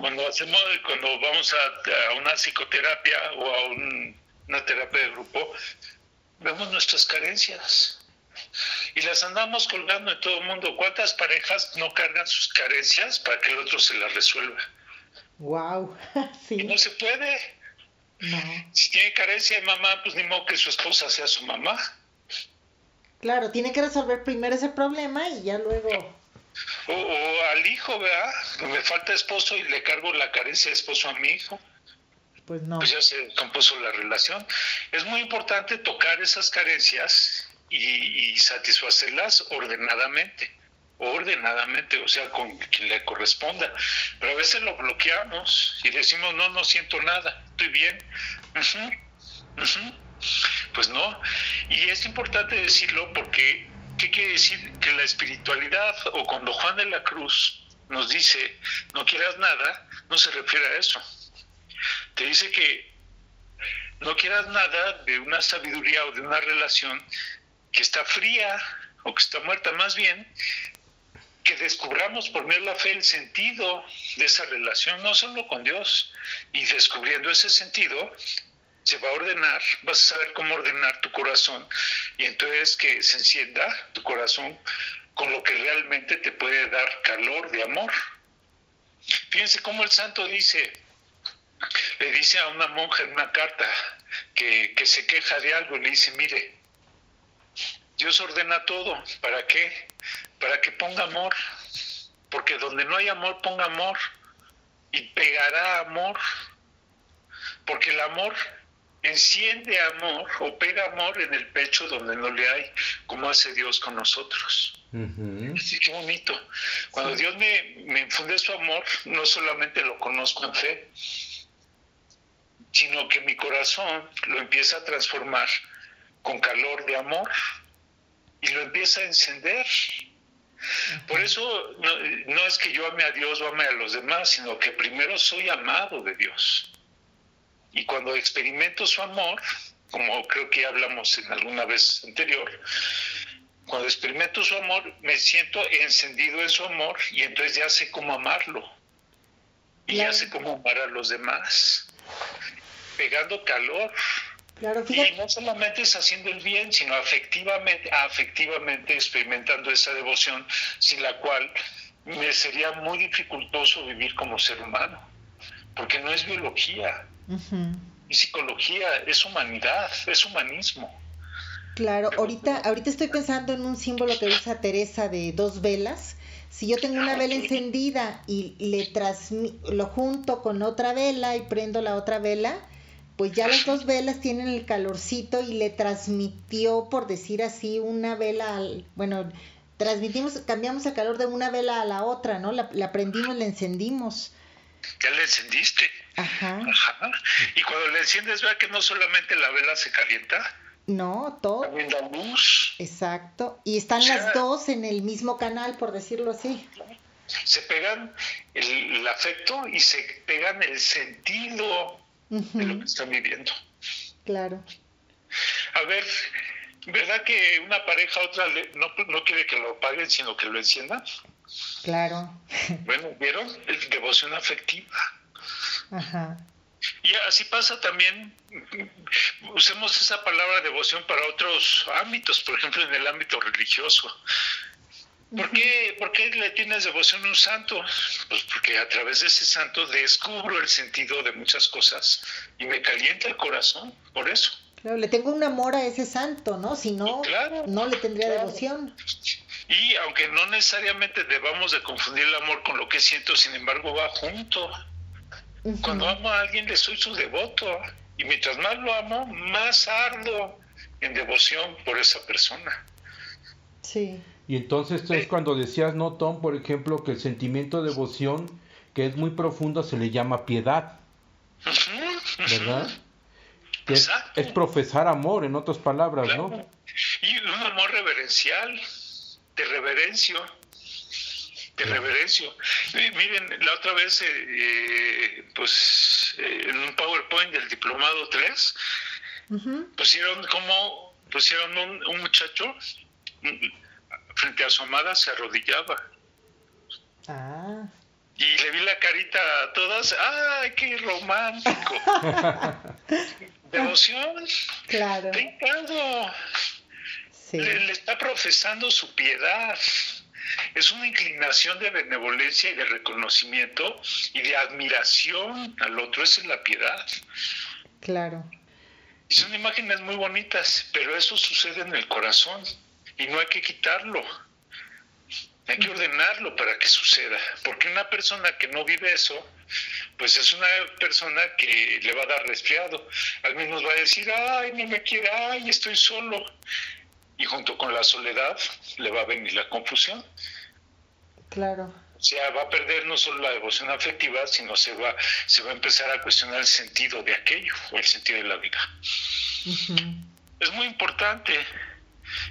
Cuando hacemos, cuando vamos a, una psicoterapia o a una terapia de grupo, vemos nuestras carencias. y las andamos colgando en todo el mundo. ¿Cuántas parejas no cargan sus carencias para que el otro se las resuelva? Wow, [LAUGHS] sí. Y no se puede. Si tiene carencia de mamá, pues ni modo que su esposa sea su mamá. Claro, tiene que resolver primero ese problema y ya luego. O, al hijo, ¿verdad? Me falta esposo y le cargo la carencia de esposo a mi hijo. Pues no. Pues ya se compuso la relación. Es muy importante tocar esas carencias y, y satisfacerlas ordenadamente ordenadamente, o sea, con quien le corresponda. Pero a veces lo bloqueamos y decimos, no, no siento nada, estoy bien. Pues no. Y es importante decirlo porque, ¿qué quiere decir? Que la espiritualidad, o cuando Juan de la Cruz nos dice, no quieras nada, no se refiere a eso. Te dice que no quieras nada de una sabiduría o de una relación que está fría o que está muerta, más bien que descubramos por medio de la fe el sentido de esa relación, no solo con Dios, y descubriendo ese sentido, se va a ordenar, vas a saber cómo ordenar tu corazón, y entonces que se encienda tu corazón con lo que realmente te puede dar calor de amor. Fíjense cómo el santo dice, le dice a una monja en una carta que, que se queja de algo, le dice, mire, Dios ordena todo, ¿para qué? para que ponga amor, porque donde no hay amor, ponga amor. Y pegará amor, porque el amor enciende amor o pega amor en el pecho donde no le hay, como hace Dios con nosotros. Así que bonito. Cuando Dios me, me infunde su amor, no solamente lo conozco en fe, sino que mi corazón lo empieza a transformar con calor de amor y lo empieza a encender por eso no, es que yo ame a Dios o ame a los demás, sino que primero soy amado de Dios. Y cuando experimento su amor, como creo que hablamos en alguna vez anterior, cuando experimento su amor, me siento encendido en su amor y entonces ya sé cómo amarlo. Y ya sé cómo amar a los demás. Pegando calor, y no solamente es haciendo el bien, sino afectivamente, afectivamente experimentando esa devoción, sin la cual me sería muy dificultoso vivir como ser humano, porque no es biología, y psicología, es humanidad, es humanismo. Claro, ahorita, ahorita estoy pensando en un símbolo que usa Teresa de dos velas. Si yo tengo una vela encendida y le lo junto con otra vela y prendo la otra vela, pues ya las dos velas tienen el calorcito y le transmitió, por decir así, una vela al, bueno, transmitimos, cambiamos el calor de una vela a la otra, ¿no? La, prendimos, la encendimos. Ya la encendiste. Ajá. Ajá. Y cuando la enciendes, vea que no solamente la vela se calienta. No, todo. También la luz. Exacto. Y están las dos en el mismo canal, por decirlo así. Se pegan el afecto y se pegan el sentido de lo que están viviendo. Claro. A ver, ¿verdad que una pareja a otra no, no quiere que lo paguen, sino que lo enciendan? Claro. Bueno, ¿vieron? Es devoción afectiva. Ajá. Y así pasa también, usemos esa palabra devoción para otros ámbitos, por ejemplo en el ámbito religioso. ¿Por qué, ¿Por qué le tienes devoción a un santo? Pues porque a través de ese santo descubro el sentido de muchas cosas y me calienta el corazón, por eso. Claro, le tengo un amor a ese santo, ¿no? Si no, no le tendría devoción. Y aunque no necesariamente debamos de confundir el amor con lo que siento, sin embargo va junto. Cuando amo a alguien le soy su devoto y mientras más lo amo, más ardo en devoción por esa persona. Sí. Y entonces es cuando decías, no, Tom, por ejemplo, que el sentimiento de devoción, que es muy profundo, se le llama piedad. ¿Verdad? Es, es, profesar amor, en otras palabras, ¿no? Y un amor reverencial, de reverencio, de reverencio. miren, la otra vez, eh, eh, pues, eh, en un PowerPoint del Diplomado 3, pusieron como, pusieron un, un muchacho, frente a su amada se arrodillaba. Ah. Y le vi la carita a todas, ¡ay, qué romántico! [LAUGHS] Devoción. Claro. Le, está profesando su piedad. Es una inclinación de benevolencia y de reconocimiento y de admiración al otro. Esa es la piedad. Claro. Y son imágenes muy bonitas, pero eso sucede en el corazón y no hay que quitarlo. Hay que ordenarlo para que suceda, porque una persona que no vive eso, pues es una persona que le va a dar resfriado. Al menos va a decir, ay, no me quiere, ay, estoy solo. Y junto con la soledad le va a venir la confusión. Claro. O sea, va a perder no solo la devoción afectiva, sino se va, se va a empezar a cuestionar el sentido de aquello, o el sentido de la vida. Es muy importante.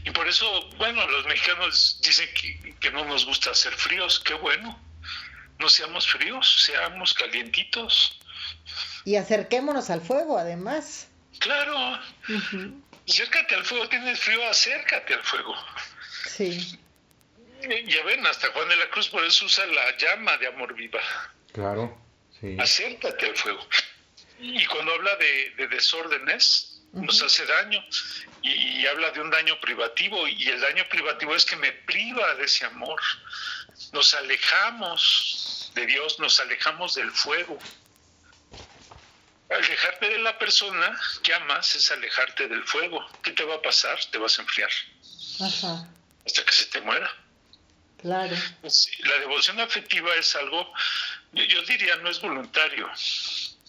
Y por eso, bueno, los mexicanos dicen que, no nos gusta hacer fríos. Qué bueno. No seamos fríos, seamos calientitos. Y acerquémonos al fuego, además. Claro. Acércate al fuego, tienes frío, acércate al fuego. Sí. Ya ven, hasta Juan de la Cruz por eso usa la llama de amor viva. Claro, sí. Acércate al fuego. Y cuando habla de, desórdenes, nos hace daño. Y, habla de un daño privativo. Y el daño privativo es que me priva de ese amor. Nos alejamos de Dios, nos alejamos del fuego. Alejarte de la persona que amas es alejarte del fuego. ¿Qué te va a pasar? Te vas a enfriar. Hasta que se te muera. Claro. La devoción afectiva es algo, yo, diría, no es voluntario,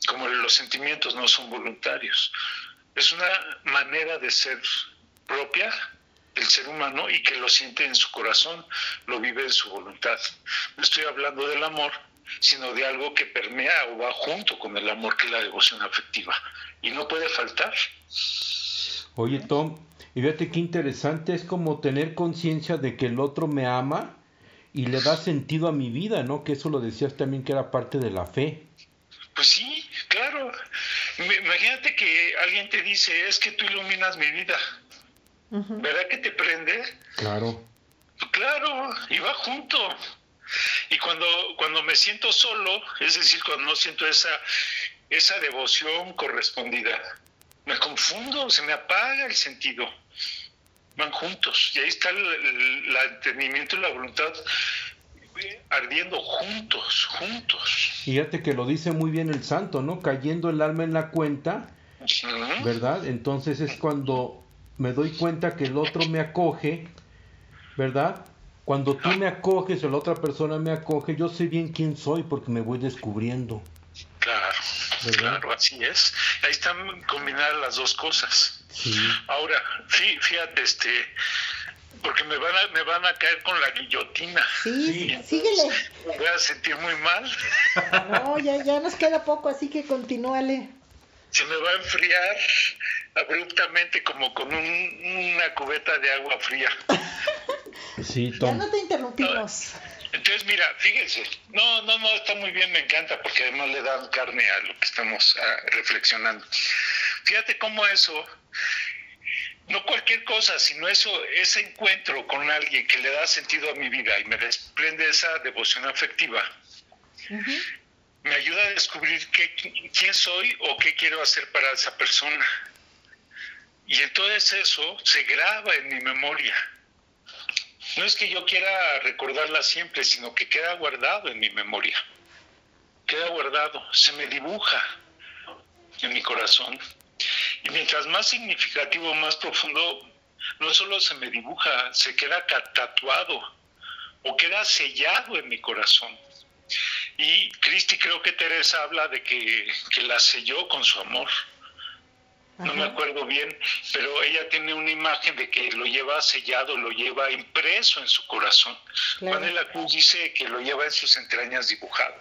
como los sentimientos no son voluntarios. Es una manera de ser propia del ser humano y que lo siente en su corazón, lo vive en su voluntad. No estoy hablando del amor, sino de algo que permea o va junto con el amor, que es la devoción afectiva. Y no puede faltar. Oye, Tom, y fíjate qué interesante es como tener conciencia de que el otro me ama y le da sentido a mi vida, ¿no? Que eso lo decías también que era parte de la fe. Pues sí, claro. Imagínate que alguien te dice, es que tú iluminas mi vida. ¿Verdad que te prende? Claro. Claro, y va junto. Y cuando, cuando me siento solo, es decir, cuando no siento esa, esa devoción correspondida, me confundo, se me apaga el sentido van juntos. Y ahí está el, entendimiento y la voluntad ardiendo juntos, juntos. Fíjate que lo dice muy bien el santo, ¿no? Cayendo el alma en la cuenta, ¿verdad? Entonces es cuando me doy cuenta que el otro me acoge, ¿verdad? Cuando tú me acoges o la otra persona me acoge, yo sé bien quién soy porque me voy descubriendo. Claro, claro, así es. Ahí están combinadas las dos cosas. Ahora, fíjate, este, porque me van a, me van a caer con la guillotina. Sí, síguele. Me voy a sentir muy mal. No, ya, ya nos queda poco, así que continúale. Se me va a enfriar abruptamente como con una cubeta de agua fría. [LAUGHS] Sí, Tom. Ya no te interrumpimos. entonces, mira, fíjense, no, no, no, está muy bien, me encanta, porque además le dan carne a lo que estamos ah, reflexionando. Fíjate cómo eso, no cualquier cosa, sino eso, ese encuentro con alguien que le da sentido a mi vida y me desprende esa devoción afectiva, me ayuda a descubrir quién soy o qué quiero hacer para esa persona. Y entonces eso se graba en mi memoria. No es que yo quiera recordarla siempre, sino que queda guardado en mi memoria. Queda guardado, se me dibuja en mi corazón. Y mientras más significativo, más profundo, no solo se me dibuja, se queda tatuado o queda sellado en mi corazón. Y Cristi, creo que Teresa habla de que, la selló con su amor. No me acuerdo bien, pero ella tiene una imagen de que lo lleva sellado, lo lleva impreso en su corazón. Juan de la Cruz dice que lo lleva en sus entrañas dibujado.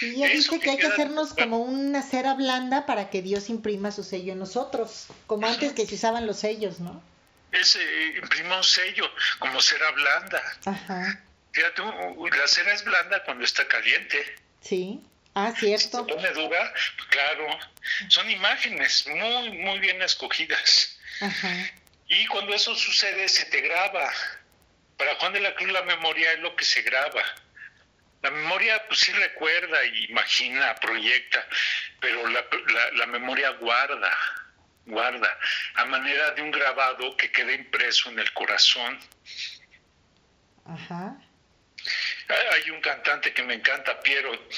Y ella dice que hay que hacernos como una cera blanda para que Dios imprima su sello en nosotros, como antes que se usaban los sellos, ¿no? Ese imprima un sello, como cera blanda. Ajá. Fíjate, la cera es blanda cuando está caliente. Sí. Ah, cierto. Se pone dura, claro. Son imágenes muy, muy bien escogidas. Ajá. Y cuando eso sucede, se te graba. Para Juan de la Cruz la memoria es lo que se graba. La memoria pues sí recuerda, imagina, proyecta, pero la, la, memoria guarda. guarda, a manera de un grabado que queda impreso en el corazón. Ajá. Hay un cantante que me encanta, Piero,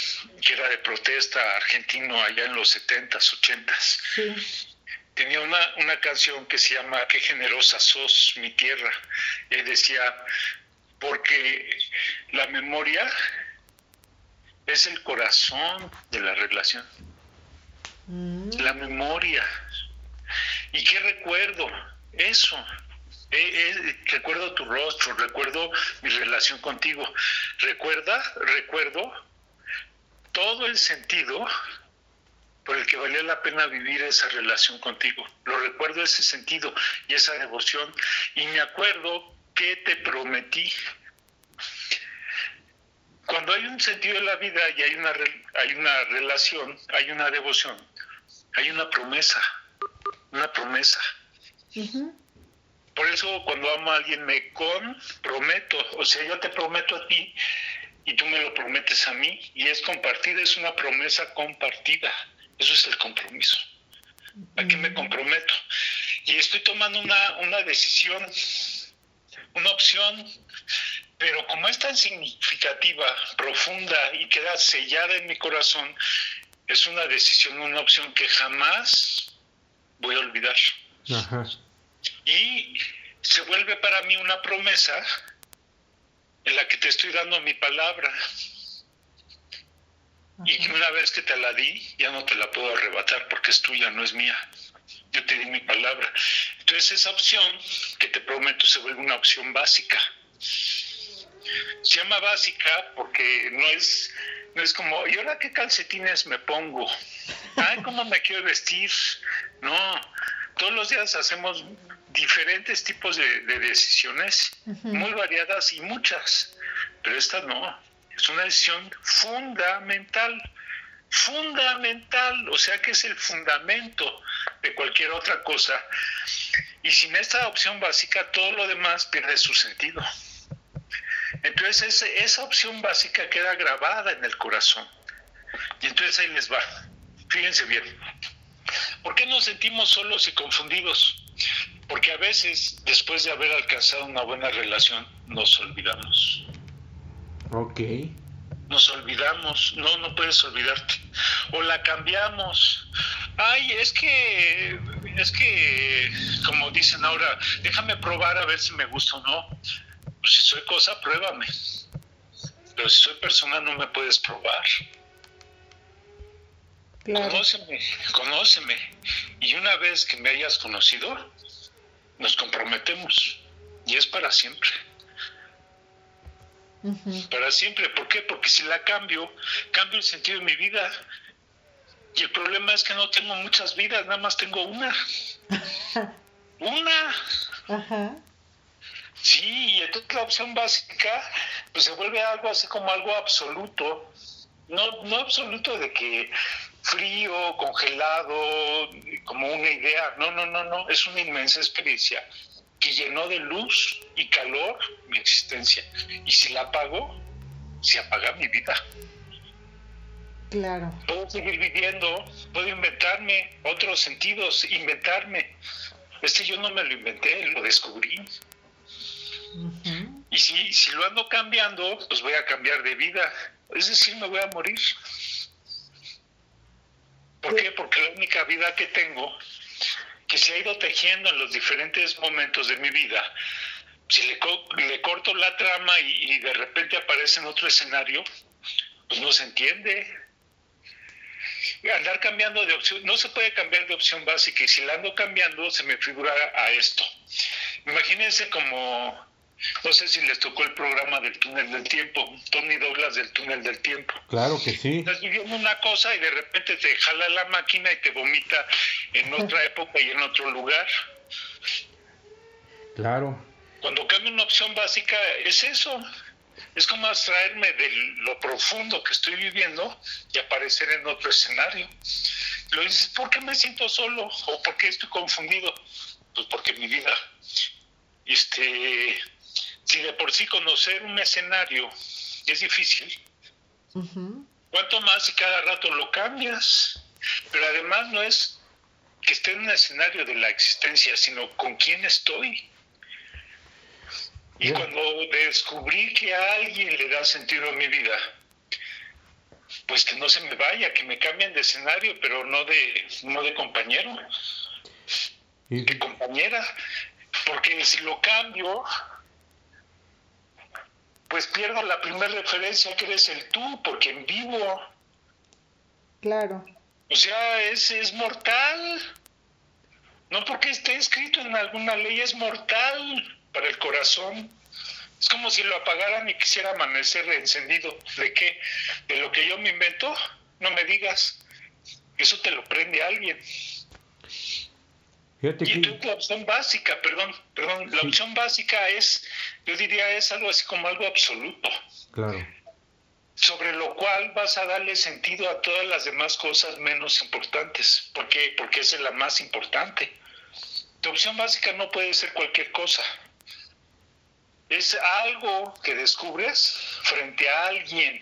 que era de protesta argentino allá en los 70s, 80s. Tenía una, una canción que se llama Qué generosa sos, mi tierra. Y decía, porque la memoria es el corazón de la relación. Mm. La memoria. ¿Y qué recuerdo? Eso. Eh, eh, recuerdo tu rostro, recuerdo mi relación contigo. Recuerda, recuerdo todo el sentido por el que valía la pena vivir esa relación contigo. Lo recuerdo ese sentido y esa devoción. Y me acuerdo que te prometí. Cuando hay un sentido en la vida y hay una, hay una relación, hay una devoción, hay una promesa, una promesa. Por eso cuando amo a alguien me comprometo, o sea, yo te prometo a ti y tú me lo prometes a mí, y es compartir, es una promesa compartida, eso es el compromiso. Aquí me comprometo. Y estoy tomando una, una decisión, una opción, pero como es tan significativa, profunda y queda sellada en mi corazón, es una decisión, una opción que jamás voy a olvidar. Y se vuelve para mí una promesa en la que te estoy dando mi palabra. Y que una vez que te la di, ya no te la puedo arrebatar porque es tuya, no es mía. Yo te di mi palabra. Entonces esa opción que te prometo se vuelve una opción básica. Se llama básica porque no es, no es como, ¿y ahora qué calcetines me pongo? Ay, ¿cómo me quiero vestir? No, todos los días hacemos diferentes tipos de, decisiones, muy variadas y muchas, pero esta no, es una decisión fundamental, fundamental, o sea que es el fundamento de cualquier otra cosa. Y sin esta opción básica, todo lo demás pierde su sentido. Entonces esa opción básica queda grabada en el corazón. Y entonces ahí les va. Fíjense bien. ¿Por qué nos sentimos solos y confundidos? Porque a veces, después de haber alcanzado una buena relación, nos olvidamos. Ok. Nos olvidamos, no, no puedes olvidarte. O la cambiamos. Ay, es que, es que, como dicen ahora, déjame probar a ver si me gusta o no. Pues si soy cosa, pruébame. Pero si soy persona, no me puedes probar. Conóceme, conóceme. Y una vez que me hayas conocido, nos comprometemos. Y es para siempre. Para siempre. ¿Por qué? Porque si la cambio, cambio el sentido de mi vida. Y el problema es que no tengo muchas vidas, nada más tengo una. [LAUGHS] una. Ajá. Sí, y entonces la opción básica pues se vuelve algo así como algo absoluto. No, no absoluto de que frío, congelado, como una idea. No, no, no, no. Es una inmensa experiencia que llenó de luz y calor mi existencia. Y si la apago, se apaga mi vida. Claro. Puedo seguir viviendo, puedo inventarme otros sentidos, inventarme. Este yo no me lo inventé, lo descubrí. Y si, si lo ando cambiando, pues voy a cambiar de vida. Es decir, me voy a morir. ¿Por qué? Porque la única vida que tengo, que se ha ido tejiendo en los diferentes momentos de mi vida, si le, le corto la trama y, de repente aparece en otro escenario, pues no se entiende. Andar cambiando de opción, no se puede cambiar de opción básica y si la ando cambiando se me figura a esto. Imagínense como no sé si les tocó el programa del túnel del tiempo, Tony Douglas del túnel del tiempo. Claro que sí. Estás viviendo una cosa y de repente te jala la máquina y te vomita en [LAUGHS] otra época y en otro lugar. Claro. Cuando cambia una opción básica es eso. Es como abstraerme de lo profundo que estoy viviendo y aparecer en otro escenario. Lo dices, ¿por qué me siento solo? ¿O por qué estoy confundido? Pues porque mi vida este, por sí conocer un escenario es difícil, ¿cuánto más si cada rato lo cambias? Pero además no es que esté en un escenario de la existencia, sino con quién estoy. Y cuando descubrí que a alguien le da sentido a mi vida, pues que no se me vaya, que me cambien de escenario, pero no de, no de compañero, de compañera, porque si lo cambio, pues pierdo la primera referencia que eres el tú, porque en vivo. Claro. O sea, es, es mortal. No porque esté escrito en alguna ley, es mortal para el corazón. Es como si lo apagaran y quisiera amanecer encendido. ¿De qué? ¿De lo que yo me invento? No me digas. Eso te lo prende alguien. Y tú, la opción básica, perdón, perdón, la opción básica es, yo diría, es algo así como algo absoluto. Claro. Sobre lo cual vas a darle sentido a todas las demás cosas menos importantes. ¿Por qué? Porque esa es la más importante. Tu opción básica no puede ser cualquier cosa es algo que descubres frente a alguien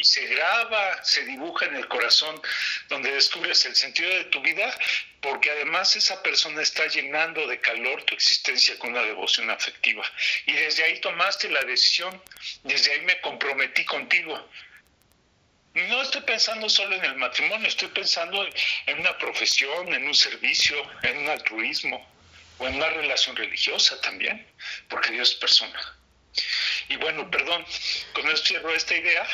y se graba, se dibuja en el corazón, donde descubres el sentido de tu vida, porque además esa persona está llenando de calor tu existencia con una devoción afectiva. Y desde ahí tomaste la decisión, desde ahí me comprometí contigo. No estoy pensando solo en el matrimonio, estoy pensando en una profesión, en un servicio, en un altruismo o en una relación religiosa también, porque Dios es persona. Y bueno, perdón, con esto cierro esta idea,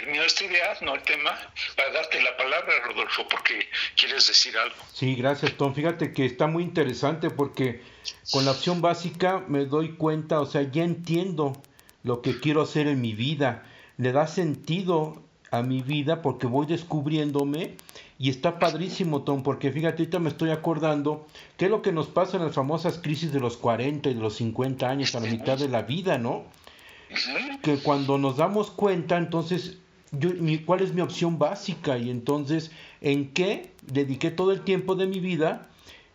termino esta idea, no el tema, para darte la palabra, Rodolfo, porque quieres decir algo. Sí, gracias, Tom. Fíjate que está muy interesante porque con la opción básica me doy cuenta, o sea, ya entiendo lo que quiero hacer en mi vida, le da sentido a mi vida porque voy descubriéndome y está padrísimo, Tom, porque fíjate, ahorita me estoy acordando qué es lo que nos pasa en las famosas crisis de los 40 y de los 50 años, a la mitad de la vida, ¿no? Que cuando nos damos cuenta, entonces, yo, ¿cuál es mi opción básica? Y entonces, ¿en qué dediqué todo el tiempo de mi vida?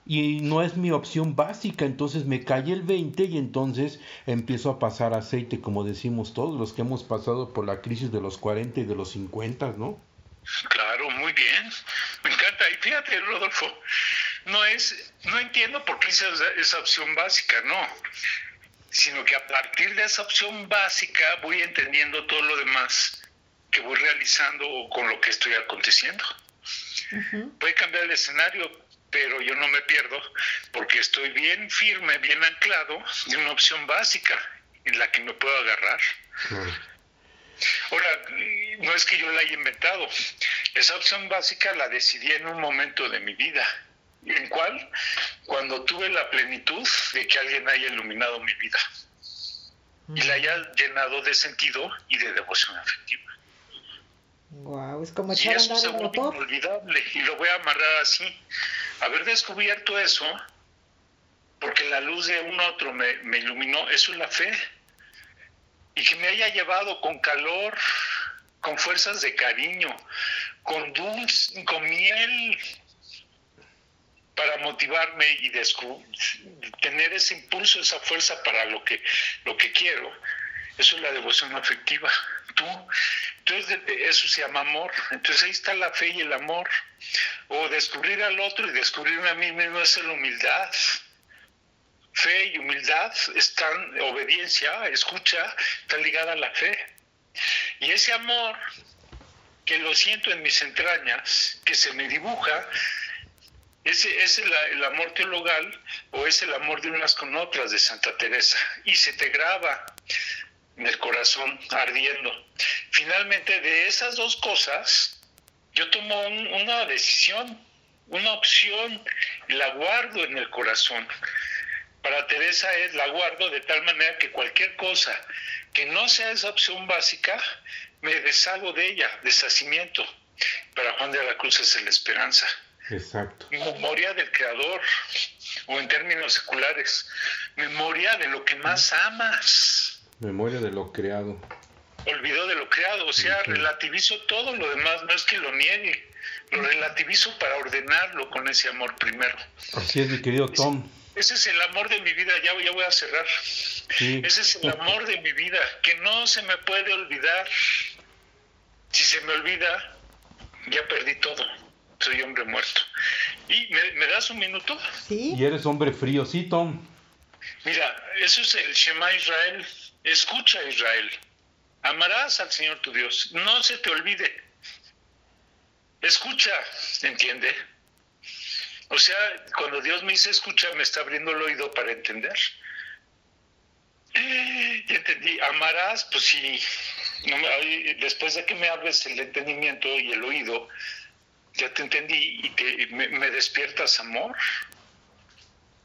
y no es mi opción básica, entonces me cae el 20 y entonces empiezo a pasar aceite, como decimos todos los que hemos pasado por la crisis de los 40 y de los 50, ¿no? Claro, muy bien. Me encanta. Y fíjate, Rodolfo, no es, no entiendo por qué esa, esa opción básica, no. Sino que a partir de esa opción básica voy entendiendo todo lo demás que voy realizando con lo que estoy aconteciendo. Puede cambiar el escenario, pero yo no me pierdo porque estoy bien firme, bien anclado en una opción básica en la que me puedo agarrar. Ahora, no es que yo la haya inventado. Esa opción básica la decidí en un momento de mi vida. ¿En cuál? Cuando tuve la plenitud de que alguien haya iluminado mi vida y la haya llenado de sentido y de devoción afectiva. Wow, es como echar y eso es inolvidable y lo voy a amarrar así. Haber descubierto eso, porque la luz de un otro me, me iluminó, eso es la fe y que me haya llevado con calor, con fuerzas de cariño, con dulce, con miel, para motivarme y tener ese impulso, esa fuerza para lo que, lo que quiero. Eso es la devoción afectiva. Tú, entonces eso se llama amor. Entonces ahí está la fe y el amor. O descubrir al otro y descubrirme a mí mismo es la humildad fe y humildad están, obediencia, escucha, está ligada a la fe. Y ese amor que lo siento en mis entrañas, que se me dibuja, ese es el, amor teologal o es el amor de unas con otras de Santa Teresa y se te graba en el corazón ardiendo. Finalmente, de esas dos cosas, yo tomo una decisión, una opción, y la guardo en el corazón. Para Teresa es la guardo de tal manera que cualquier cosa que no sea esa opción básica, me deshago de ella, deshacimiento. Para Juan de la Cruz es la esperanza. Exacto. Memoria del Creador, o en términos seculares, memoria de lo que más amas. Memoria de lo creado. Olvido de lo creado, o sea, relativizo todo lo demás, no es que lo niegue, lo relativizo para ordenarlo con ese amor primero. Así es, mi querido Tom. Ese es el amor de mi vida, ya, ya voy a cerrar. Ese es el amor de mi vida, que no se me puede olvidar. Si se me olvida, ya perdí todo, soy hombre muerto. ¿Y me, das un minuto? Sí. Y eres hombre frío, sí, Tom. Mira, eso es el Shema Israel. Escucha, Israel. Amarás al Señor tu Dios. No se te olvide. Escucha, ¿entiende? O sea, cuando Dios me dice escucha, me está abriendo el oído para entender. Ya entendí, amarás, pues sí, después de que me abres el entendimiento y el oído, ya te entendí y me, despiertas amor.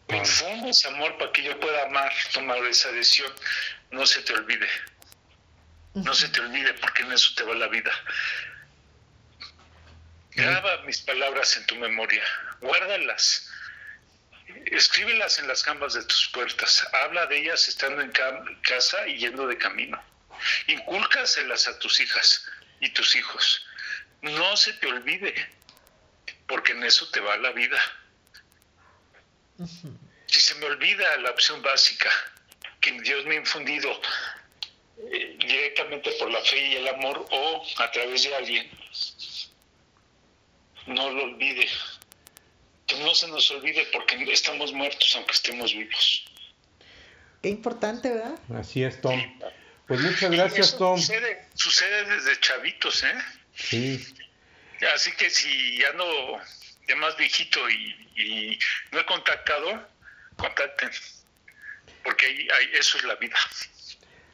Me infundes amor para que yo pueda amar, tomar esa decisión. No se te olvide. No se te olvide porque en eso te va la vida. Graba mis palabras en tu memoria, guárdalas, escríbelas en las jambas de tus puertas, habla de ellas estando en casa y yendo de camino. Incúlcaselas a tus hijas y tus hijos. No se te olvide, porque en eso te va la vida. Si se me olvida la opción básica que Dios me ha infundido eh, directamente por la fe y el amor o a través de alguien, no lo olvide. Que no se nos olvide porque estamos muertos aunque estemos vivos. Qué importante, ¿verdad? Así es, Tom. Pues muchas gracias, Tom. Sucede, desde chavitos, ¿eh? Sí. Así que si ya no, ya más viejito y, no he contactado, contacten. Porque ahí, eso es la vida.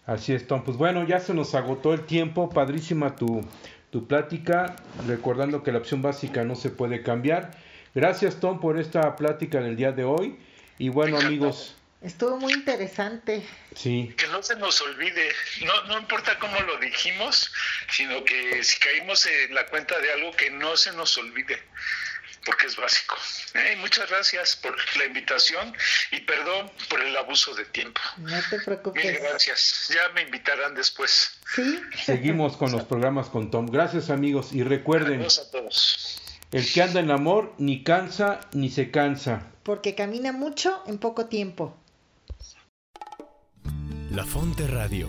Así es, Tom. Pues bueno, ya se nos agotó el tiempo. Padrísima tu, tu plática, recordando que la opción básica no se puede cambiar. Gracias Tom por esta plática del día de hoy. Y bueno amigos. Estuvo muy interesante. Sí. Que no se nos olvide, no, no importa cómo lo dijimos, sino que si caímos en la cuenta de algo que no se nos olvide porque es básico. Eh, muchas gracias por la invitación y perdón por el abuso de tiempo. No te preocupes. Mil gracias. Ya me invitarán después. Sí. Seguimos con los programas con Tom. Gracias amigos y recuerden. Gracias a todos. El que anda en amor ni cansa ni se cansa. Porque camina mucho en poco tiempo. La Fonte Radio,